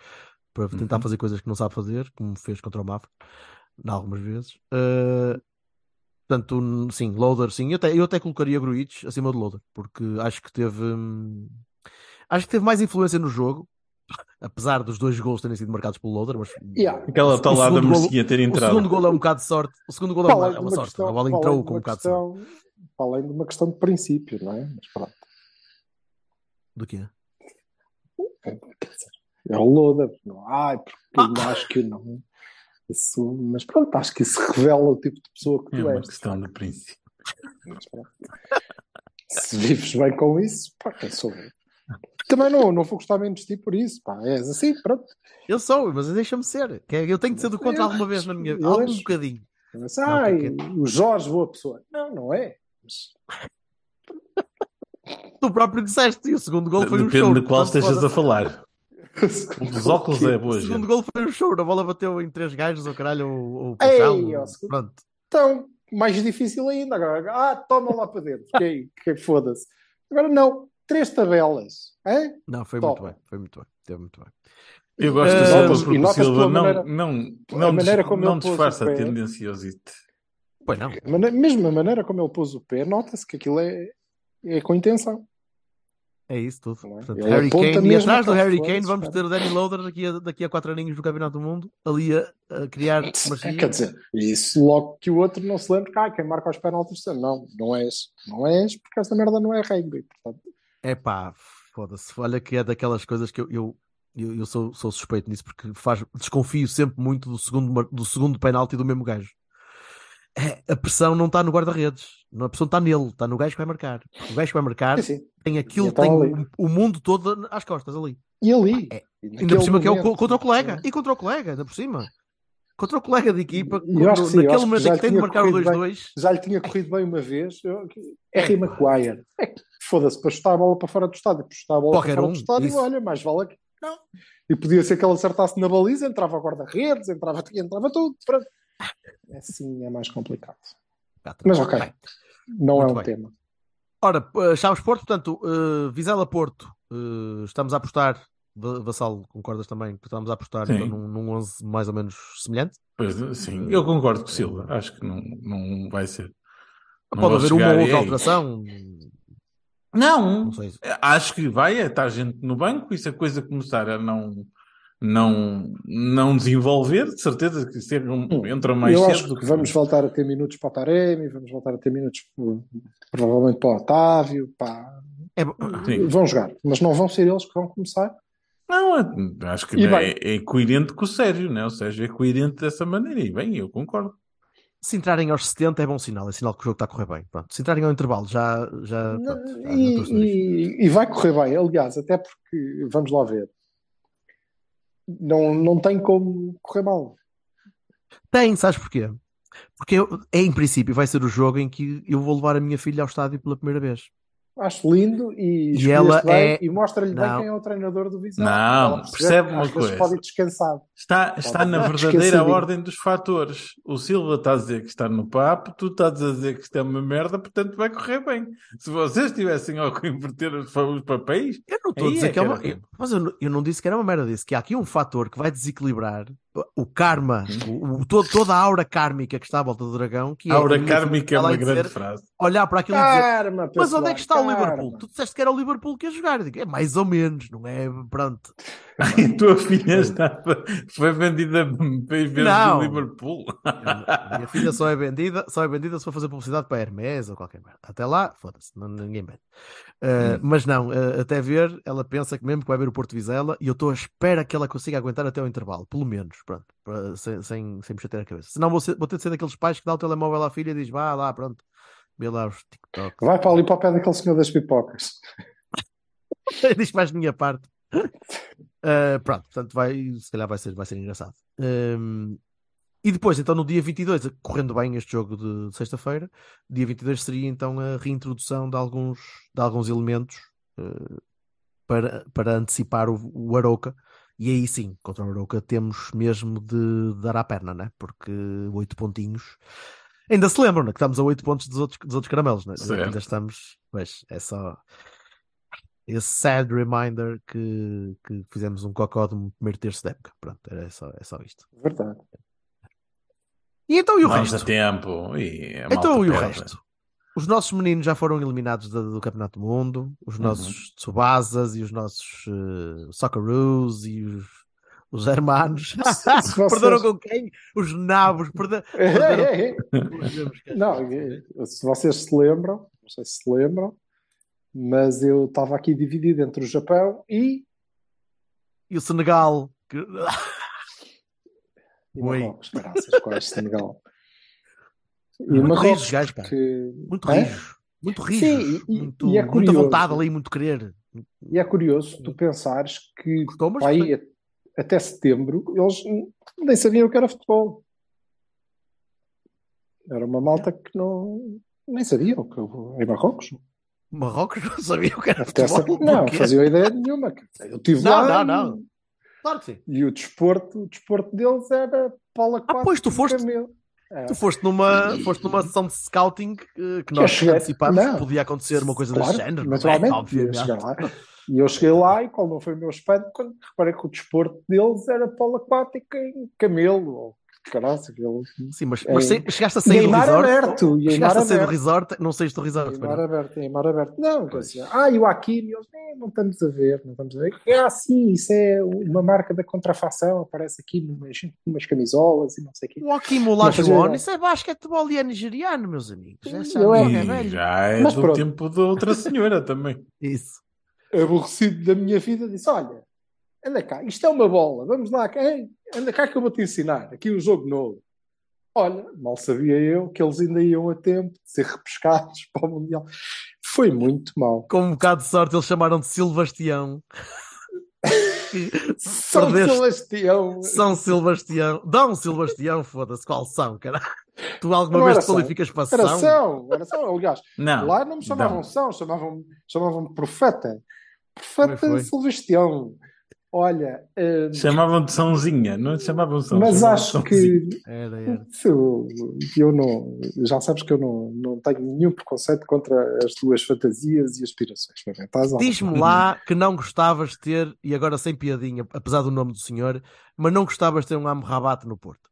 para tentar Uhum. fazer coisas que não sabe fazer, como fez contra o Mafra, algumas vezes. Eh, portanto, sim, Loader, sim, eu até, eu até colocaria Gruitch acima do Loader, porque acho que teve, hum, acho que teve mais influência no jogo, apesar dos dois gols terem sido marcados pelo Loader, mas Yeah. Aquela O talada merecia ter o entrado. segundo gol é um bocado de sorte, o segundo gol é uma, é uma sorte, questão- a bola entrou além de com um uma bocado de sorte. além de uma questão de princípio, não é? Mas pronto. Do quê? É o Loda, não, ai, porque Ah. eu acho que não. Isso, mas pronto, acho que isso revela o tipo de pessoa que É tu uma és. questão de princípio. Mas pronto. Se vives bem com isso, pá, quem sou eu? Também não, não vou gostar menos de ti por isso, pá, és assim, pronto. Eu sou, mas deixa-me ser. Que Eu tenho de ser do contra Eu alguma vez na minha vida. Algum bocadinho. Mas, ai, que- é o Jorge, boa pessoa. Não, não é. Mas, Tu próprio disseste, e o segundo gol foi um Depende show. de qual estejas a falar. O dos óculos é boa, O segundo gente. gol foi um show. A bola bateu em três gajos, ou caralho, ou, ou Ei, ó, segundo- Pronto. Então, mais difícil ainda. Agora, ah, toma lá para dentro. Que, que foda-se. Agora não, três tabelas. Hein? Não, foi Top. muito bem. Foi muito bem. Teve muito bem. Eu gosto do Silva porque e o Silva não, maneira- não, a não, maneira como não ele pôs o disfarça a tendenciosite. Pois não. Mesmo a maneira como ele pôs o pé, nota-se que aquilo é, é com intenção. É isso tudo. Não é? Portanto, Harry Kane, e atrás do Harry Kane vamos ter o Danny Loader daqui a, daqui a quatro aninhos do Campeonato do Mundo, ali a, a criar magia. Quer dizer, isso logo que o outro não se lembra que ah, quem marca os penaltis não, não és. Não és porque essa merda não é rugby. Portanto, É pá, foda-se. Olha que é daquelas coisas que eu, eu, eu, eu sou, sou suspeito nisso porque faz, desconfio sempre muito do segundo, do segundo penalti do mesmo gajo. É, a pressão não está no guarda-redes, a pressão está nele, está no gajo que vai marcar. O gajo que vai marcar tem aquilo, então tem o, o mundo todo às costas ali. E ali? É, Ainda por cima que é o, momento, contra o colega. E contra o colega, ainda por cima. Contra o colega de equipa, que sim, naquele momento em que tem de marcar o corrido bem. 2-2. Já lhe tinha corrido bem uma vez. Eu, Harry Maguire. É foda-se, para chutar a bola para fora do estádio, para chutar a bola Qualquer para fora um, do estádio, isso. olha, mais vale que. Não. E podia ser que ele acertasse na baliza, entrava guarda-redes, entrava, entrava tudo. Pronto. Assim é mais complicado. Mas ok. Bem, Não Muito é um bem. tema. Ora, eh, Chaves Porto, portanto, eh, Vizela Porto, eh, estamos a apostar, Va- Vassalo, concordas também, que estamos a apostar Sim. então, num, num 11 mais ou menos semelhante? Pois, sim, eu concordo com o Silva. Acho que não, não vai ser. Não Pode haver uma ou outra "Ei, alteração, Não, não sei. acho que vai é estar gente no banco e se a coisa começar a não, não, não desenvolver, de certeza que se Hum, entra mais Eu cedo acho do que vamos voltar a ter minutos para o Taremi, vamos voltar a ter minutos pro- provavelmente para o Otávio, para... É vão jogar, mas não vão ser eles que vão começar. Não, é- acho que é, é coerente com o Sérgio, né? O Sérgio é coerente dessa maneira. E bem, eu concordo. se entrarem aos 70 é bom sinal, é sinal que o jogo está a correr bem. Pronto. Se entrarem ao intervalo, já. já, Não, pronto, já e, e- e vai correr bem, aliás, até porque, vamos lá ver, não, não tem como correr mal. Tem, sabes porquê? Porque eu, em princípio vai ser o jogo em que eu vou levar a minha filha ao estádio pela primeira vez. Acho lindo e, E ela bem é- e mostra-lhe bem quem é o treinador do Viseu. Não, percebe que uma coisa. pode ir descansado. Está, está na verdadeira ordem dos fatores. O Silva está a dizer que está no papo, tu estás a dizer que isto é uma merda, portanto vai correr bem. Se vocês tivessem ao inverter os, papéis, Eu não estou a dizer é que é uma. eu- Mas eu, não- eu não disse que era uma merda, disse que há aqui um fator que vai desequilibrar o karma, o, o- todo- toda a aura kármica que está à volta do dragão. Que é a aura filha kármica é uma dizer- grande frase. Olhar para aquilo e dizer. Karma, Mas pessoal, onde é que está o karma. Liverpool? Tu disseste que era o Liverpool que ia jogar. Eu digo, é mais ou menos, não é? Pronto. A tua filha está, foi vendida para ir ver Não. o Liverpool. A minha filha só é vendida, só é vendida se for fazer publicidade para a Hermes ou qualquer merda. Até lá, foda-se, ninguém vende. Uh, Mas não, uh, até ver, ela pensa que mesmo que vai ver o Porto Vizela e eu estou à espera que ela consiga aguentar até o intervalo, pelo menos, pronto, para- sem, sem, sem me chatear a cabeça. Senão vou, ser- vou ter de ser daqueles pais que dá o telemóvel à filha e diz: vá lá, pronto, vê lá os TikToks. Vai para ali para o pé daquele senhor das pipocas. diz mais de minha parte. Uh, pronto, portanto, vai, se calhar vai ser, vai ser engraçado. Um, e depois, então, no dia 22, correndo bem este jogo de, sexta-feira, dia 22 seria então a reintrodução de alguns, de alguns elementos uh, para, para antecipar o, o Arouca. E aí sim, contra o Arouca temos mesmo de dar à perna, né? Porque oito pontinhos. Ainda se lembram, né? Que estamos a oito pontos dos outros, dos outros caramelos, né? Certo. Ainda estamos. Pois, é só esse sad reminder que, que fizemos um cocó de um primeiro terço da época. Pronto, é só, é só isto. Verdade. E então e o resto? a tempo. E a Então e o perde. resto? Os nossos meninos já foram eliminados da- do, Campeonato do Mundo, os Uhum. nossos Tsubasas e os nossos uh, Socceroos e os, os hermanos. vocês- Perderam com quem? Os nabos. Perde... perderam- Não, eh, se vocês se lembram, não sei se se lembram, mas eu estava aqui dividido entre o Japão e, E o Senegal. que- e Oi. Marrocos. Graças, quais Senegal. E Muito rijos, gajos, pá. Muito Hã? rijos. Muito rijos. Sim, e- muito, e é muita curioso. vontade ali, muito querer. E é curioso tu pensares que aí, até setembro eles nem sabiam o que era futebol. Era uma malta que não nem sabiam que em Marrocos. Marrocos não sabia o que era Até futebol. sa- não, faziam ideia nenhuma. Eu estive Não, lá não, e- não. Claro que sim. E o desporto, o desporto deles era polo aquático. Ah, pois, tu foste-. É. Tu foste numa, foste numa sessão de scouting eh, que nós cheguei- antecipámos que podia acontecer uma coisa Claro, desse género. não é? naturalmente, Obviamente. lá. E eu cheguei lá e qual não foi o meu espanto quando reparei que o desporto deles era polo aquático em camelo. Ou caralho, aquilo. Sim, mas, É. mas sei- chegaste a sair em do mar resort. aberto. E em mar Chegaste a sair do aberto. resort, não saíste do resort. Mar não? aberto, em mar aberto. Não, dizer, ah, e o Aquino, eles, "Eh, não estamos a ver, não estamos a ver. Ah, sim, isso é uma marca da contrafação, aparece aqui numas, numas camisolas e não sei o quê. O fazia Olajuwon, ideia. isso é basquetebol e é nigeriano, meus amigos. Eu é- amiga E velho. já é Mas do pronto. tempo da outra senhora também. Isso. aborrecido da minha vida, disse: Olha, anda cá, isto é uma bola, vamos lá, ei, anda cá que eu vou te ensinar. Aqui o jogo novo. Olha, mal sabia eu que eles ainda iam a tempo de ser repescados para o Mundial. Foi muito mal. Com um bocado de sorte, eles chamaram de Silvastião. São Perdeste. Sebastião. São Silvastião. Dão Silvastião, foda-se, qual são, cara? Tu alguma Não vez te São. qualificas para Era São? São, era São. Aliás, Não. lá não me chamavam não. São, chamavam-me chamavam profeta. Profeta. Sebastião. Olha, eh, Chamavam de Sãozinha, não te chamavam São. mas chamavam acho Sãozinha. que Era, era. Eu, eu não, já sabes que eu não, não tenho nenhum preconceito contra as tuas fantasias e aspirações. Diz-me lá que não gostavas de ter, e agora sem piadinha, apesar do nome do senhor, mas não gostavas de ter um Amrabat no Porto.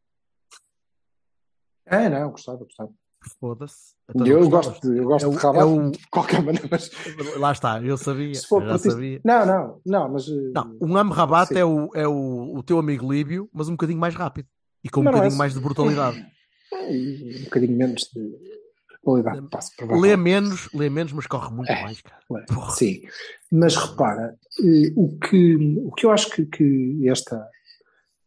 É, não, gostava, gostava. Foda-se. Então eu não gosto de, eu gosto É de rabat é o- de qualquer maneira, mas Lá está, eu sabia. se for eu já portista- sabia. Não, não, não, mas. eh, Não, um Amrabat Sim. é, o, é o, o teu amigo Líbio, mas um bocadinho mais rápido. E com um não é bocadinho assim. mais de brutalidade. E um bocadinho menos de qualidade de Lê menos, lê menos, mas corre muito É. mais, cara. Sim, mas repara, eh, o que, o que eu acho que, que esta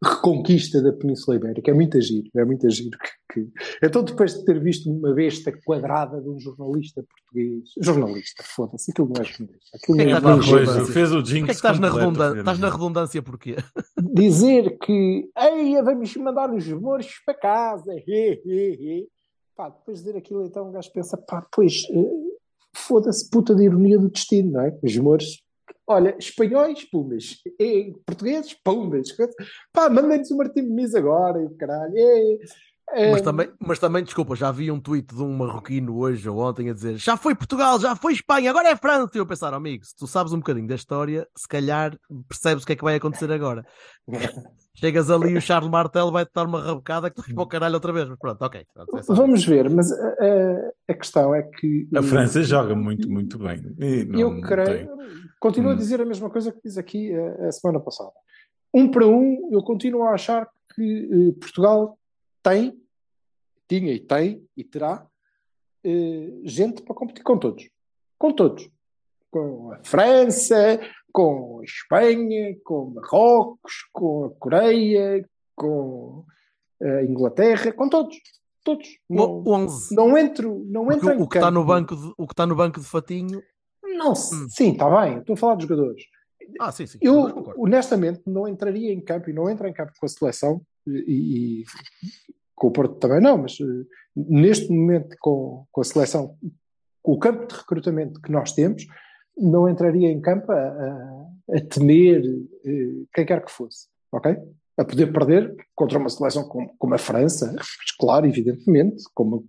reconquista da Península Ibérica é muito giro, é muito giro que, que- Então depois de ter visto uma besta quadrada de um jornalista português, jornalista, foda-se, aquilo não é jornalista, aquilo Quem não é é que redundância? fez o Porquê é jinx que estás na, filho estás na redundância porquê? dizer que Ei, vamos mandar os mouros para casa, he, he, he. Pá, depois de dizer aquilo, então o gajo pensa, pá, pois, eh, foda-se, puta de ironia do destino, não é? Os mouros, olha, espanhóis, pumas, portugueses, pumas, pá, mandem-nos o Martim Muniz agora, e caralho, Mas também, mas também, desculpa, já vi um tweet de um marroquino hoje ou ontem a dizer já foi Portugal, já foi Espanha, agora é França. E eu pensar, amigo, se tu sabes um bocadinho da história, se calhar percebes o que é que vai acontecer agora. Chegas ali e o Charles Martel vai-te dar uma rabocada que tu vais para o caralho outra vez. Mas pronto, ok. Pronto, é Vamos ver, mas a, a- a questão é que A França joga muito, muito bem. E não- eu creio, continuo a Hum. dizer a mesma coisa que fiz aqui a, a semana passada. Um para um, eu continuo a achar que eh, Portugal tem, tinha e tem e terá eh, gente para competir com todos. Com todos. Com a França, com a Espanha, com Marrocos, com a Coreia, com a Inglaterra, com todos. Todos. Não, O 11. não entro, não entro em o, o que está no banco de, o que está no banco de Fatinho. Não, Hum. sim, está bem. Estou a falar dos jogadores. Ah, sim, sim. Eu, honestamente, não entraria em campo e não entro em campo com a seleção e, e com o Porto também não, mas eh, neste momento com, com a seleção, com o campo de recrutamento que nós temos, não entraria em campo a, a- a temer eh, quem quer que fosse, ok? A poder perder contra uma seleção como, como a França, claro, evidentemente, como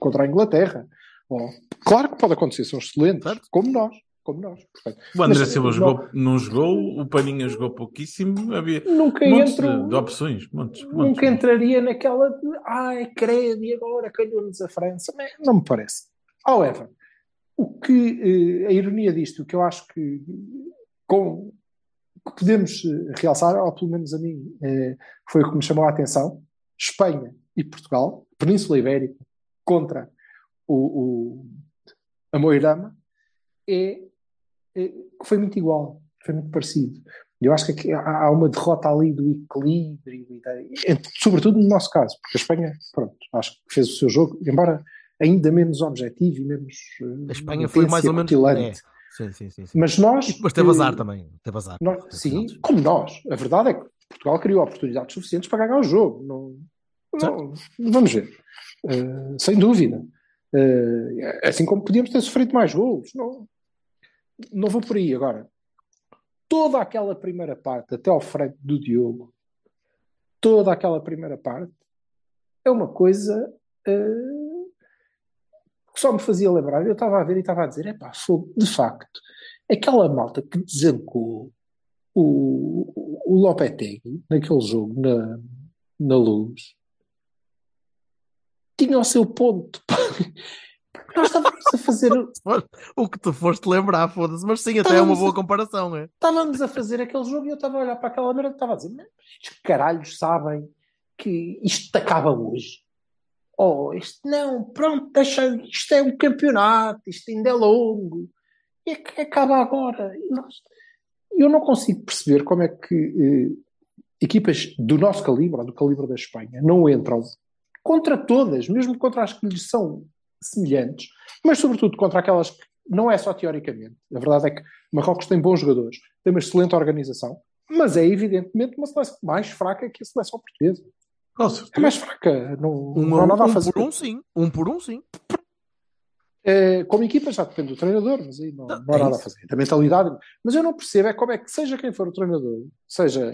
contra a Inglaterra. Ou- claro que pode acontecer, são excelentes, como nós, como nós. Portanto, O André Silva não- jogou, não jogou, o Paninha jogou pouquíssimo, havia nunca montes entro, de, de opções. Montes, montes. nunca entraria naquela de ai, credo, e agora calhou-nos a França. Mas Não me parece. However, o que, eh, a ironia disto, o que eu acho que, com, que podemos eh, realçar, ou pelo menos a mim, eh, foi o que me chamou a atenção: Espanha e Portugal, Península Ibérica, contra o, o, a Moirama, é, que foi muito igual, foi muito parecido. Eu acho que há uma derrota ali do equilíbrio, sobretudo no nosso caso, porque a Espanha, pronto, acho que fez o seu jogo, embora ainda menos objetivo e menos. eh, A Espanha foi mais ou menos. É. Sim, sim, sim. sim. Mas nós. Depois teve azar eh, também. Teve azar. nós- sim, como nós. A verdade é que Portugal criou oportunidades suficientes para ganhar o jogo. Não, não- vamos ver. Eh, sem dúvida. Eh, assim como podíamos ter sofrido mais golos. Não, não vou por aí agora. Toda aquela primeira parte, até ao franco do Diogo, toda aquela primeira parte é uma coisa eh, que só me fazia lembrar. Eu estava a ver e estava a dizer: é pá, de facto, aquela malta que desancou o, o Lopetegui naquele jogo na, na luz tinha o seu ponto. Nós estávamos a fazer, O que tu foste lembrar, foda-se. Mas sim, até é uma boa comparação. É? estávamos a fazer aquele jogo e eu estava a olhar para aquela merda e estava a dizer: "Mas estes caralhos sabem que isto acaba hoje. Oh, isto não, pronto, deixa, isto é um campeonato, isto ainda é longo. E é que acaba agora. E nós- eu não consigo perceber como é que eh, equipas do nosso calibre, ou do calibre da Espanha, não entram contra todas, mesmo contra as que lhes são semelhantes, mas sobretudo contra aquelas que não é só teoricamente. A verdade é que Marrocos tem bons jogadores, tem uma excelente organização, mas é evidentemente uma seleção mais fraca que a seleção portuguesa. Com É mais fraca, não, Um, não há nada a um fazer. por um, sim. Um por um, sim. Eh, como equipa já depende do treinador, mas aí não, Não, não há é nada a isso. fazer. Da mentalidade. Mas eu não percebo é como é que, seja quem for o treinador, seja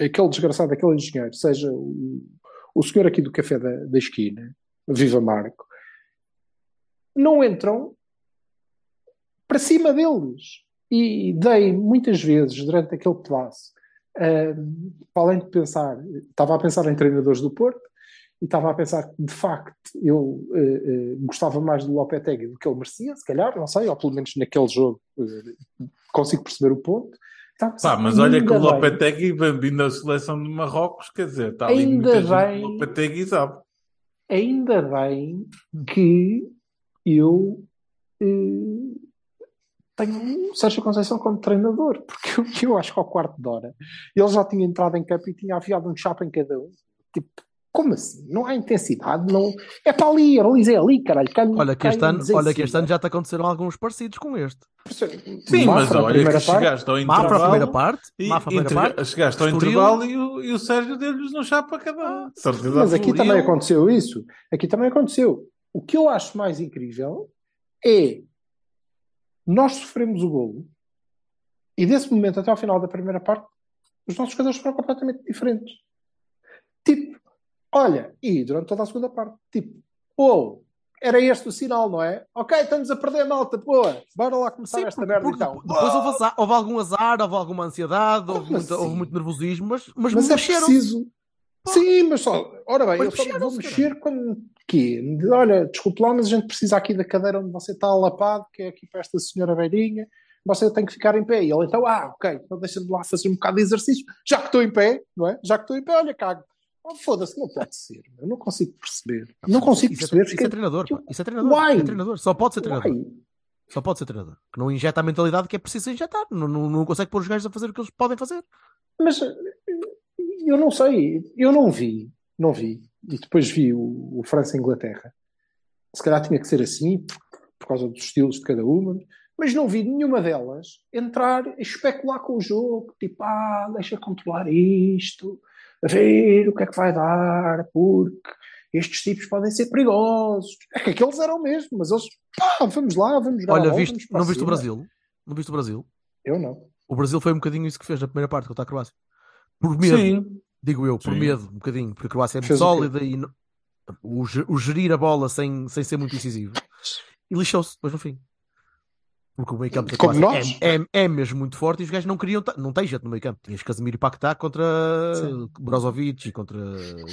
aquele desgraçado, aquele engenheiro, seja o, o senhor aqui do café da, da esquina, Viva Marco, não entram para cima deles. E dei muitas vezes, durante aquele pedaço, eh, para além de pensar, estava a pensar em treinadores do Porto, e estava a pensar que, de facto, eu eh, eh, gostava mais do Lopetegui do que ele merecia, se calhar, não sei, ou pelo menos naquele jogo eh, consigo perceber o ponto. Pensar, Pá, mas olha que o Lopetegui bem-vindo à seleção de Marrocos, quer dizer, está ali Ainda muita gente bem- o Lopetegui sabe. ainda bem que eu eh, tenho o Sérgio Conceição como treinador, porque eu, eu acho que ao quarto de hora ele já tinha entrado em campo e tinha afiado um chapa em cada um. Tipo, como assim? Não há intensidade, não. É para ali, ali, é ali, caralho. Olha que este ano, olha que este ano já te aconteceram alguns parecidos com este. Sim, mas Mafra, olha que chegaste ao Mafra a intervalo. primeira parte, e Mafra a primeira entre- parte. Chegaste ao Estoril. intervalo e o, e o Sérgio deu-lhes no chapa cada um. Certeza Mas aqui também aconteceu isso. Aqui também aconteceu. O que eu acho mais incrível é nós sofremos o golo e desse momento até ao final da primeira parte os nossos jogadores foram completamente diferentes. Tipo, olha, e durante toda a segunda parte, tipo, ou era este o sinal, não é? Ok, estamos a perder a malta, boa, bora lá começar Sim, esta porque- merda porque então. depois houve, azar- houve algum azar, houve alguma ansiedade, houve, muita- assim? houve muito nervosismo, mas, mas, Mas é preciso. Sim, mas só, ora bem, eu só vou mexer quando quê? De, Olha, desculpe lá, mas a gente precisa aqui da cadeira onde você está alapado, que é aqui para esta senhora velhinha, você tem que ficar em pé. E ele então, ah, ok, então deixa-me lá fazer um bocado de exercício, já que estou em pé, não é? Já que estou em pé, olha, cago. Oh, Foda-se, não pode ser, eu não consigo perceber. Não consigo isso, é, perceber. isso é treinador, pá. Isso é treinador. É treinador. Só pode ser treinador. Uai, Só pode ser treinador. Que não injeta a mentalidade que é preciso injetar. Não, não, não consegue pôr os gajos a fazer o que eles podem fazer. Mas eu não sei, eu não vi, não vi. E depois vi o, o França-Inglaterra. Se calhar tinha que ser assim, por, por causa dos estilos de cada uma, mas não vi nenhuma delas entrar a especular com o jogo, tipo, ah, deixa controlar isto, a ver o que é que vai dar, porque estes tipos podem ser perigosos. É que aqueles eram mesmo, mas eles, pá, vamos lá, vamos jogar. a Olha, bola, viste, não viste o. Brasil? Não viste o Brasil? Eu não. O Brasil foi um bocadinho isso que fez na primeira parte contra a Croácia. Por medo, Sim. digo eu, por Sim. medo, um bocadinho, porque a Croácia é muito Fez sólida e não- o, o gerir a bola sem, sem ser muito incisivo. E lixou-se depois no fim. Porque o meio campo da Como Croácia é, é, é mesmo muito forte e os gajos não queriam. ta- Não tem jeito no meio campo. Tinhas Casemiro e Paquetá contra Sim. Brozovic e contra.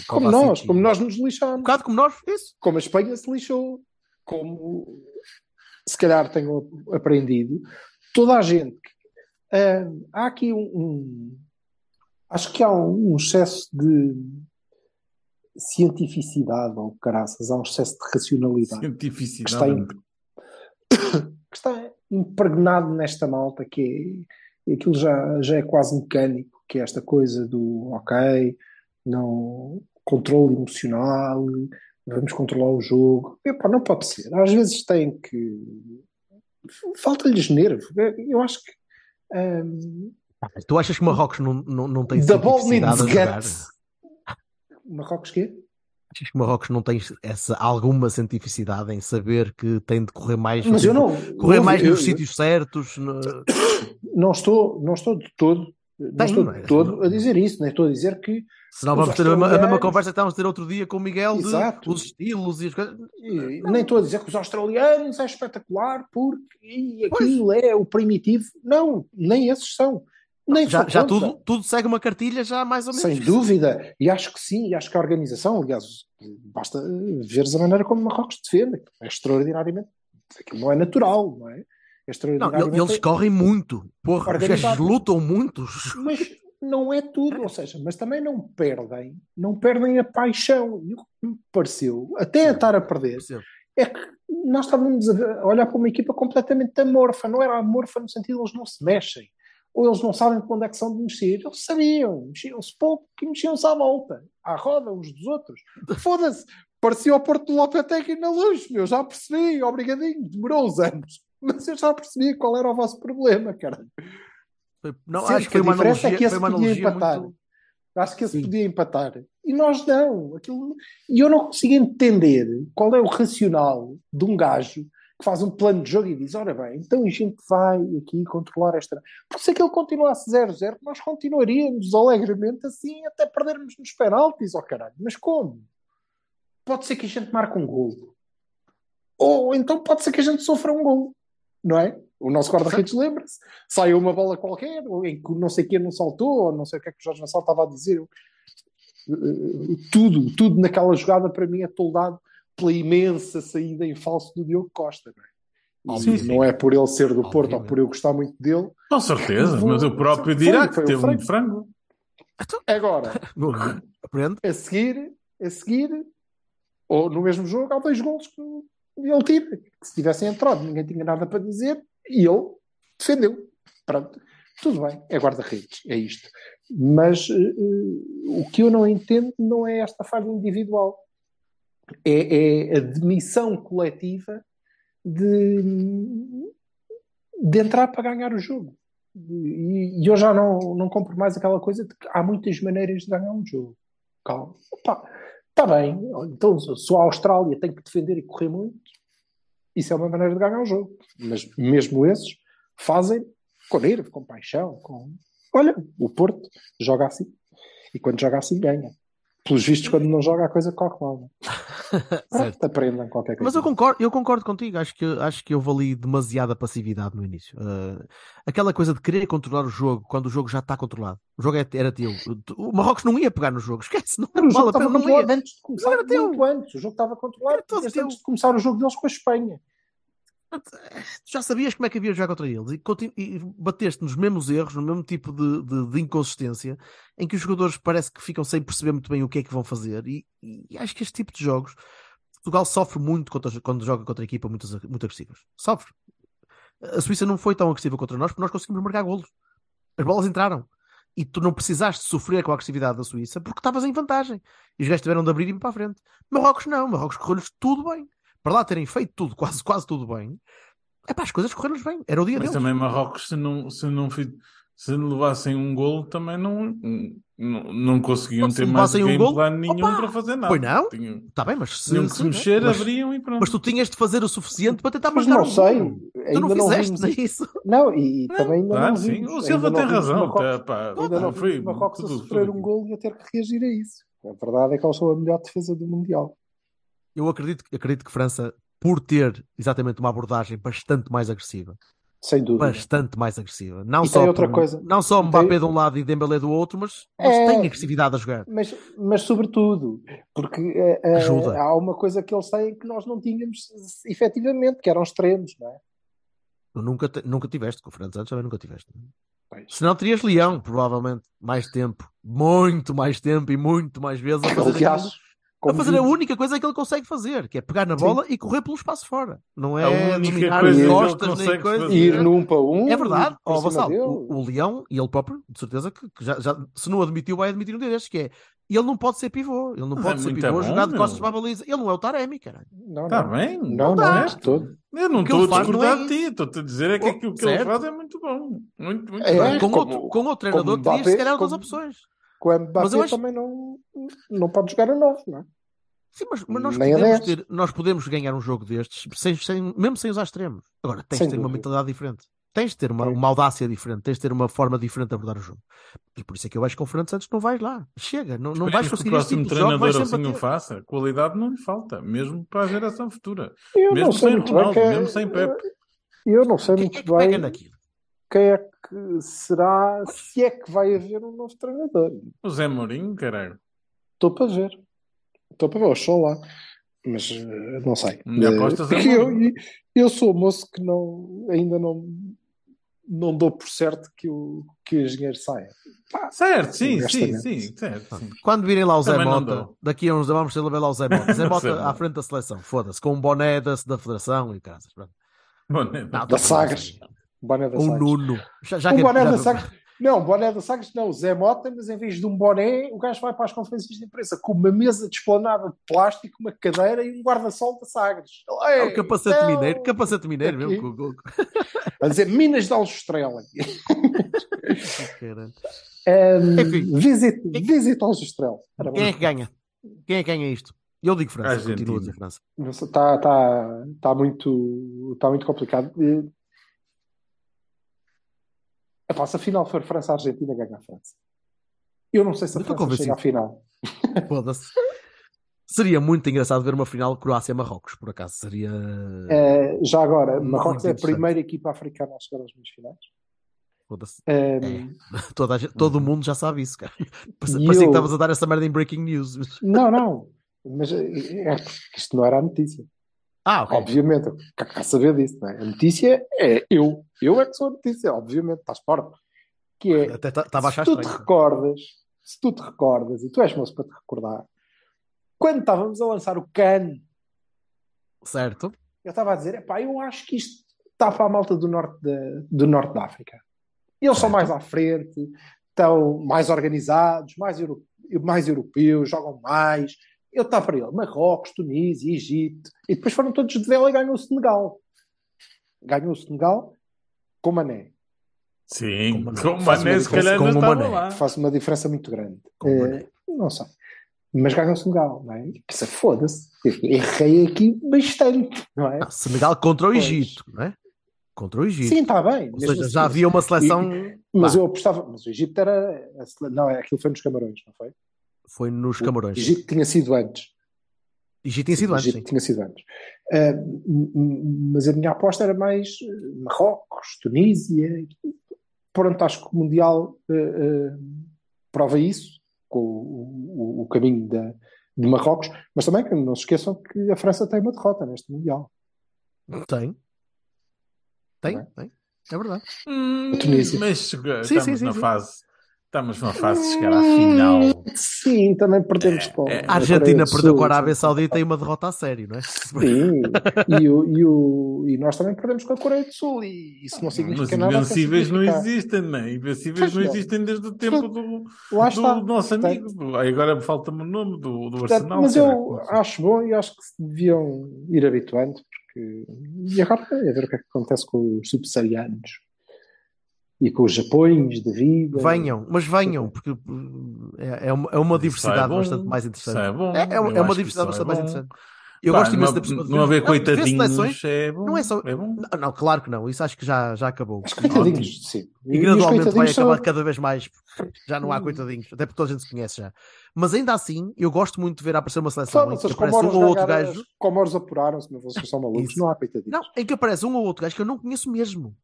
Como nós, como nós nos Um lixámos. bocado como nós, isso. como a Espanha se lixou, como se calhar tenham aprendido, toda a gente. ah, há aqui um, um- Acho que há um, excesso de cientificidade, ou caraças, há um excesso de racionalidade Cientificidade. Está em- que está impregnado nesta malta, que é, aquilo já, já é quase mecânico, que é esta coisa do ok, não, controle emocional, vamos controlar o jogo. Epá, não pode ser. Às vezes tem que. Falta-lhes nervo. Eu acho que. hum, Tu achas que Marrocos não, não, não tem the ball needs guts. Marrocos quê? Achas que Marrocos não tem essa, alguma cientificidade em saber que tem de correr mais, Mas eu não. correr eu- mais eu- nos eu- sítios certos? no- Não estou, não estou de todo. Não Tem, estou não é? de todo a dizer isso, nem estou a dizer que Senão Os vamos ter a mesma, conversa que estávamos a ter outro dia com o Miguel de Exato. os estilos e as coisas. E Nem estou a dizer que os australianos é espetacular porque e aquilo é o primitivo. Não, nem esses são. Nem Já, já tudo, tudo segue uma cartilha já mais ou menos. Sem dúvida. E acho que sim, e acho que a organização, aliás, basta veres a maneira como Marrocos defende. É extraordinariamente. Aquilo não é natural, não é? É Não, extraordinariamente. eles correm muito. Porra, Organizado. gajos lutam muitos. Mas não é tudo, ou seja, mas também não perdem, não perdem a paixão. E o que me pareceu, até a estar a perder, é que nós estávamos a olhar para uma equipa completamente amorfa, não era amorfa no sentido de eles não se mexem, ou eles não sabem onde é que são de mexer, eles sabiam, mexiam-se pouco e mexiam-se à volta, à roda uns dos outros. Foda-se, parecia o Porto de Lopetegui na luz, meu, já percebi, obrigadinho, demorou uns anos, mas eu já percebi qual era o vosso problema, cara. Não, Sim, acho que foi a uma diferença analogia, é que esse podia empatar. muito. Acho que esse Sim. podia empatar. E nós não. Aquilo... E eu não consigo entender qual é o racional de um gajo que faz um plano de jogo e diz: ora bem, então a gente vai aqui controlar esta. Porque se aquilo continuasse 0-0, nós continuaríamos alegremente assim até perdermos nos penaltis, ó caralho. Mas como? Pode ser que a gente marque um gol. Ou então pode ser que a gente sofra um gol. Não é? O nosso guarda-redes lembra-se. Saiu uma bola qualquer, ou em que não sei quem não saltou, ou não sei o que é que o Jorge Nassau estava a dizer. Eh, Tudo, tudo naquela jogada para mim é toldado pela imensa saída em falso do Diogo Costa. Não é, E Sim, sim. não é por ele ser do Porto ou Obviamente. por eu gostar muito dele. Com certeza, Vou- mas o próprio dirá que foi o teve frango. um frango. Agora, amigo, Aprende? a seguir, a seguir, ou no mesmo jogo, há dois golos que ele tira. Que se tivessem entrado, ninguém tinha nada para dizer e ele defendeu. Pronto, tudo bem, é guarda-redes, é isto. Mas eh, o que eu não entendo não é esta falha individual, é, é a demissão coletiva de, de entrar para ganhar o jogo. E, e eu já não, não compro mais aquela coisa de que há muitas maneiras de ganhar um jogo. Calma. Está bem. Então, se a Austrália tem que defender e correr muito, isso é uma maneira de ganhar um jogo. Mas mesmo esses fazem com nervo, com paixão. Com... Olha, o Porto joga assim. E quando joga assim, ganha. Pelos vistos, quando não joga, a coisa corre mal. Pronto, aprendam qualquer coisa. Mas eu concordo, eu concordo contigo. Acho que, acho que houve ali demasiada passividade no início. Uh, aquela coisa de querer controlar o jogo quando o jogo já está controlado. O jogo é- era teu. O Marrocos não ia pegar no jogo. Esquece, não, não vale a pena, não ia. antes de começar. Era teu. Antes. O jogo estava controlado antes de começar o jogo deles com a Espanha. Tu já sabias como é que havia jogar contra eles e, e bateste nos mesmos erros, no mesmo tipo de, de- de inconsistência, em que os jogadores parece que ficam sem perceber muito bem o que é que vão fazer. E, e acho que este tipo de jogos, Portugal sofre muito contra- quando joga contra equipa muito, muito agressivas. Sofre. A Suíça não foi tão agressiva contra nós porque nós conseguimos marcar golos. As bolas entraram. E tu não precisaste sofrer com a agressividade da Suíça porque estavas em vantagem. E os gajos tiveram de abrir e ir para a frente. Marrocos não. Marrocos correu-lhes tudo bem. Para lá terem feito tudo, quase, quase tudo bem, é pá, as coisas correram-lhes bem. Era o dia Mas deles. também Marrocos, se não, se não, fi- se levassem um golo, também não, não, não conseguiam Se ter mais um game golo, plan nenhum opa, para fazer nada. Pois não? Tinham, Está bem, mas se, tinham que se mexer, mas, abriam e pronto. mas tu tinhas de fazer o suficiente para tentar Mas marcar não um sei. golo. Tu não não fizeste vimos nem isso. Não, e também ainda Claro, não sim. vimos. O Silva ainda tem não razão. Marrocos- tá, pá, Ainda não foi Marrocos a sofrer tudo um gol e a ter que reagir a isso. A verdade é que eles são a melhor defesa do Mundial. Eu acredito, acredito que França, por ter exatamente uma abordagem bastante mais agressiva, Sem dúvida. bastante mais agressiva, não E só, outra por- coisa. não só Mbappé tem- de um lado e Dembélé do outro, mas, mas É. tem agressividade a jogar. Mas, mas sobretudo, porque eh, eh, há uma coisa que eles têm que nós não tínhamos efetivamente, que eram extremos, não é? Tu nunca, nunca tiveste, com o Fernando Santos também nunca tiveste. Pois. Senão terias Leão, provavelmente, mais tempo, muito mais tempo e muito mais vezes a fazer, Aliás, a como fazer a única coisa que ele consegue fazer, que é pegar na Sim. bola e correr pelo espaço fora. Não A é única dominar costas nem coisa. fazer. ir num para um. É verdade, cima Vassal, o, o Leão e ele próprio, de certeza que, que já, já- se não admitiu, vai admitir um dia destes, que é ele não pode ser pivô, ele não Mas pode é ser pivô bom, jogar de costas para a baliza. Ele não é o Taremi, caralho. Não, Está não. Tá bem. Não, não, dá. de todo. Eu não estou a não é discordar de ti. Estou-te a dizer é que Oh, aquilo que ele faz é muito bom. Muito, muito É, bem. com, como- outro, com outro treinador, terias se calhar outras opções. Com o Mbappé acho- também não, não pode jogar a 9, não é? Sim, mas, mas nós, podemos 10. ter, nós podemos ganhar um jogo destes sem, sem- mesmo sem usar extremos. Agora, tens Sem de ter uma dúvida. mentalidade diferente. Tens de ter uma, uma audácia diferente, tens de ter uma forma diferente de abordar o jogo. E por isso é que eu acho que com o Fernando Santos não vais lá. Chega, não, não vais conseguir o este próximo tipo de jogo, vais assim o faça. Qualidade não lhe falta, mesmo para a geração futura. Eu Mesmo não sei sem Ronaldo, é- mesmo sem Pepe. Eu não sei Quem muito é que pega bem naquilo? quem é que será, se é que vai haver um novo treinador. O Zé Mourinho, caralho. Estou para ver. Estou para ver, eu sou lá. Mas eh, não sei. Me apostas Eh, porque eu, eu sou moço que não, ainda não, não dou por certo que o, que o engenheiro saia. Certo, sim, sim, sim, certo. sim. Quando virem lá o Zé Também Mota, daqui a uns anos vamos ter lá o Zé Mota. Zé Mota à frente da seleção, foda-se, com um boné da, da Federação e casas. Né? Não, Da tá Sagres. Boné da Sagres. Nuno. Já, já o que- boné já- da Sagres. Não, boné da Sagres não, Zé Mota, mas em vez de um boné, o gajo vai para as conferências de imprensa com uma mesa desplanada de plástico, uma cadeira e um guarda-sol da Sagres. É o capacete não! mineiro, capacete mineiro Aqui. mesmo. com- com- A dizer Minas de Aljustrela. Caralho. Um, Enfim. visita, visita Aljustrela. Ora bem. Quem é que ganha? Quem é que ganha isto? Eu digo França, Argentina. continuo a dizer França. Está tá, tá muito, tá muito complicado. Epá, se a final for França-Argentina, ganha a França. Eu não sei se a Eu França chega à final. Foda-se. Seria muito engraçado ver uma final Croácia-Marrocos, por acaso. Seria. Eh, já agora, Marrocos é a primeira equipa africana a chegar às meias finais. Foda-se. Ehm, Toda gente- todo mundo já sabe isso, cara. Parecia E parecia que eu- estavas a dar essa merda em breaking news. Não, não. Mas é é isto não era a notícia. Ah, ok. Obviamente, quero saber disso, não é? A notícia é eu. Eu é que sou a notícia, obviamente, estás fora. Que é, Até estava a se tu te estranho. recordas, se tu te recordas, e tu és moço para te recordar, quando estávamos a lançar o CAN, Certo? eu estava a dizer, epá, eu acho que isto está para a malta do norte, da do norte da África. Eles são mais à frente, estão mais organizados, mais, euro- mais europeus, jogam mais. Eu estava para ele, Marrocos, Tunísia, Egito, e depois foram todos de vela e ganhou o Senegal. Ganhou o Senegal com Mané. Sim, Com o Mané. se calhar diferença não com o estava Mané. lá. Faz uma diferença muito grande. Com o Mané. não sei. Mas ganhou o Senegal, não é? Pensa, foda-se. Errei aqui bastante, não é? Não, Senegal contra o Pois. Egito, não é? Contra o Egito. Sim, está bem. Ou seja, assim. já havia uma seleção. Mas Vá, eu apostava, mas o Egito era. a sele- Não, é aquilo foi nos Camarões, não foi? Foi nos O Camarões. Egito tinha sido antes. Egito tinha sido O antes, Egito sim. tinha sido antes. M- mas a minha aposta era mais eh, Marrocos, Tunísia. Pronto, acho que o Mundial eh, eh, prova isso, com o, o- o caminho da, de Marrocos. Mas também que não se esqueçam que a França tem uma derrota neste Mundial. Tem. Tem, Não tem. É verdade. Hum, A Tunísia. mas Sim, estamos sim, sim, na sim. fase. Estamos numa fase de chegar à final. Sim, também perdemos o- é, para A a Argentina Coreia do perdeu Sul, com a Arábia sim. Saudita e uma derrota a sério, não é? Sim, e, o, e, o, e nós também perdemos com a Coreia do Sul, e isso não Mas significa nada. invencíveis não existem, não é? Invencíveis não não. existem desde o tempo do, Lá do nosso Portanto, amigo. aí agora falta-me o nome do, do portanto, Arsenal. mas eu sei. acho bom e acho que se deviam ir habituando, porque. E agora é ver o que é que acontece com os subsaarianos e com os Japões de vida. Venham, mas venham, porque hum, é, é uma, é uma diversidade é bom, bastante mais interessante. é bom. É, é, uma- é diversidade é bastante mais interessante. Eu Pá, gosto imenso não, da pessoa de não ver- haver não, ver coitadinhos seleções, é bom. não é só- É bom. Não, não, claro que não. Isso acho que já, já acabou. Os coitadinhos, sim. E os gradualmente vai coitadinhos acabar são- cada vez mais. porque Já não há coitadinhos, até porque toda a gente se conhece já. Mas ainda assim, eu gosto muito de ver aparecer uma seleção em que aparece um ou outro gajo. os apuraram-se, mas vocês são malucos, Isso. não há coitadinhos. Não, em que aparece um ou outro gajo que eu não conheço mesmo.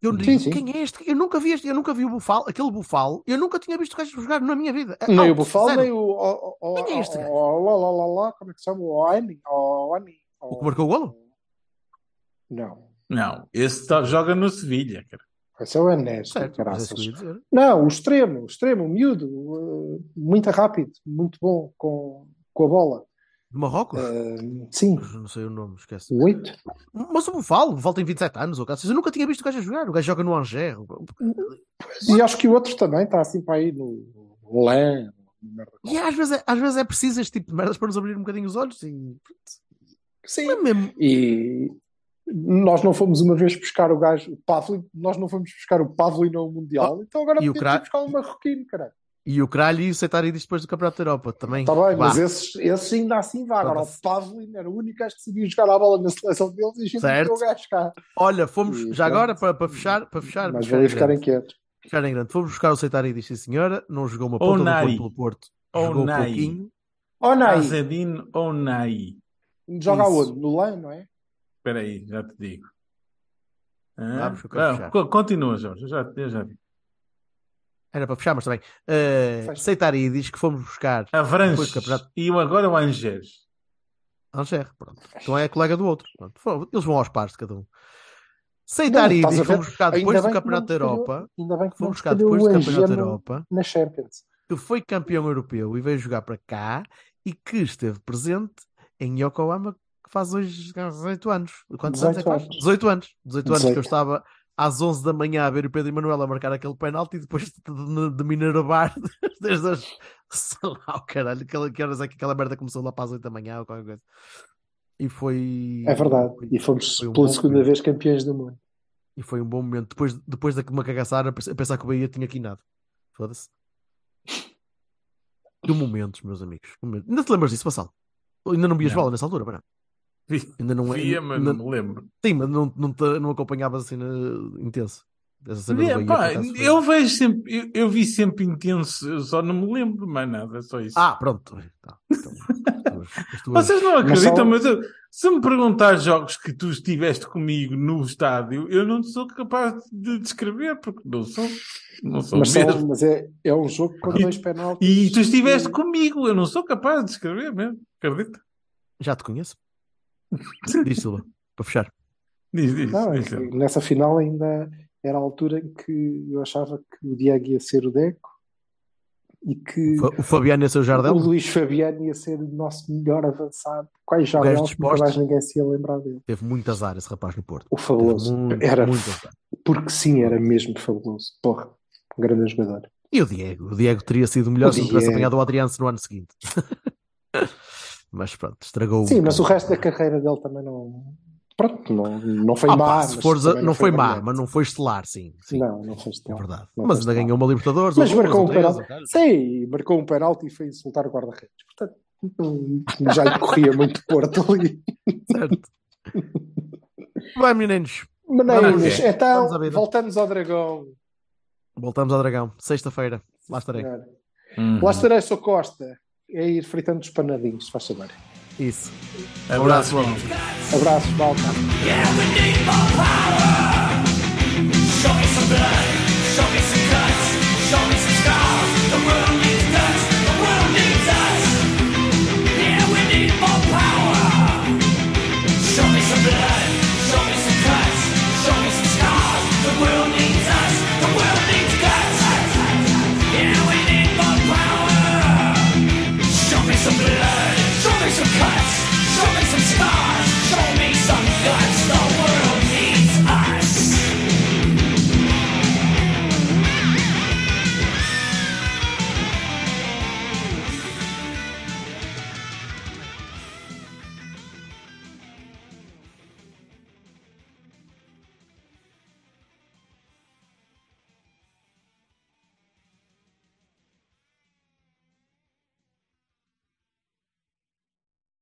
Eu Sim, digo, sim. quem é este? Eu nunca vi este, eu nunca vi o Bufalo, aquele Bufalo, eu nunca tinha visto o gajo jogar na minha vida. Nem Não, o Bufalo, zero. nem o. o- o- Quem é este o- lá, Como é que se chama? O Ani? O Ani? O que marcou o golo? Não. Não, esse tá- joga no Sevilha, cara. Esse é o Enes, Certo, mas é. Não, o extremo, o extremo, o miúdo, uh, muito rápido, muito bom com, com a bola. De Marrocos? Uh, sim, Não sei o nome, esquece. o 8. Mas o Bufalo, o Bufalo tem 27 anos, ou caso. Eu nunca tinha visto o gajo a jogar. O gajo joga no Angers. E acho que o outro também está assim para aí no Lã. E às vezes, é, às vezes é preciso este tipo de merdas para nos abrir um bocadinho os olhos. E... Sim. É mesmo. E nós não fomos uma vez buscar o gajo, o Pavli, nós não fomos buscar o Pavli no Mundial, então agora Oh, e o podemos buscar um marroquino, caralho. E o Cralho e o Seitaridis depois do Campeonato da Europa também. Está bem, Vá. mas esses, esses ainda assim vá. Agora o. Pavlin era o único que sabia jogar a bola na seleção deles e a gente Certo. o gajo cá. Olha, fomos, E já pronto. agora, para, para fechar, para fechar, Mas em ficarem grande, quietos. fechar em grande. Fomos buscar o Seitaridis, sim senhora. Não jogou uma ponta do Onai. Porto pelo Porto. Jogou Onai. pouquinho. Oh, Nai, Azedin Onai. joga Isso. aonde? No LAN, não é? Espera aí, já te digo. Ah, Ah, continua, Jorge. Eu já, eu já digo. Era para fechar, mas também. Uh, Fecha. Seitaridis que fomos buscar Avranches. Do campeonato. E o- agora o Angers. Angers, pronto. Então é colega do outro. Pronto. Eles vão aos pares de cada um. Seitaridis estás a ver? fomos buscar Ainda depois do que Campeonato da Europa. Ainda bem que Fomos buscar depois do Campeonato da Europa. na Champions. que foi campeão europeu e veio jogar para cá e que esteve presente em Yokohama que faz hoje 18 anos. Quantos anos é que 18 faz? anos. 18 anos. 18 anos que eu 18. estava às 11 da manhã a ver o Pedro Emanuel a marcar aquele penalti e depois de, de, me desde as sei lá, o caralho, que, que horas é que aquela merda começou lá para as 8 da manhã ou qualquer coisa. E foi. É verdade. foi- E fomos foi um pela segunda momento. vez campeões do mundo. E foi um bom momento. Depois, depois da uma cagaçada, a pensar que o Bahia tinha quinado. Foda-se. Que momentos, meus amigos. Que momentos. Ainda te lembras disso, Vassal? Ainda não vias bola nessa altura, para Vi- Ainda não Via, ainda- mas não me lembro. Sim, mas não, não, te- não acompanhavas assim na- intenso. Essa cena do Via, Bahia, pá, eu vejo sempre, eu, eu vi sempre intenso, eu só não me lembro mais nada, é só isso. Ah, pronto. Tá, então, tuas- Vocês não Mas acreditam, só- mas eu, Se me perguntar jogos que tu estiveste comigo no estádio, eu não sou capaz de descrever, porque não sou. Não sou Marcelo, mesmo. mas é, é um jogo com E- dois penaltis. E tu estiveste comigo, eu não sou capaz de descrever mesmo. Acredita? Já te conheço. Diz, Silva, para fechar. Diz, diz. Não, é diz. nessa final ainda era a altura em que eu achava que o Diego ia ser o Deco e que O Fabiano o seu o Jardel. Luís Fabiano ia ser o nosso melhor avançado. Quais Jardel, nunca mais ninguém se ia lembrar dele. Teve muito azar esse rapaz no Porto. O fabuloso. Muito, era muito azar. porque sim, era mesmo fabuloso. Porra, um grande jogador. E o Diego? O Diego teria sido melhor O se não tivesse apanhado o Adrianse no ano seguinte. mas pronto, estragou Sim, mas o resto da carreira dele também não. Pronto, não, não foi Ah, má. pá, se mas fores a- também não foi má, brilhante. mas não foi estelar, sim. sim Não, não foi é estelar. verdade. Não mas foi ainda ganhou uma Libertadores. Mas marcou ou um penalti. Sim, marcou um penalti e foi insultar o guarda-redes. Portanto, não- já lhe corria muito Porto ali. Certo. Bem, meninos, Meninos, então voltamos ao Dragão. voltamos ao Dragão. Sexta-feira. Lá estarei. Uhum. Lá estarei, sou Costa. É ir fritando os panadinhos, se faz saber. Isso. Abraço. Abraço. Abraços, malta. Show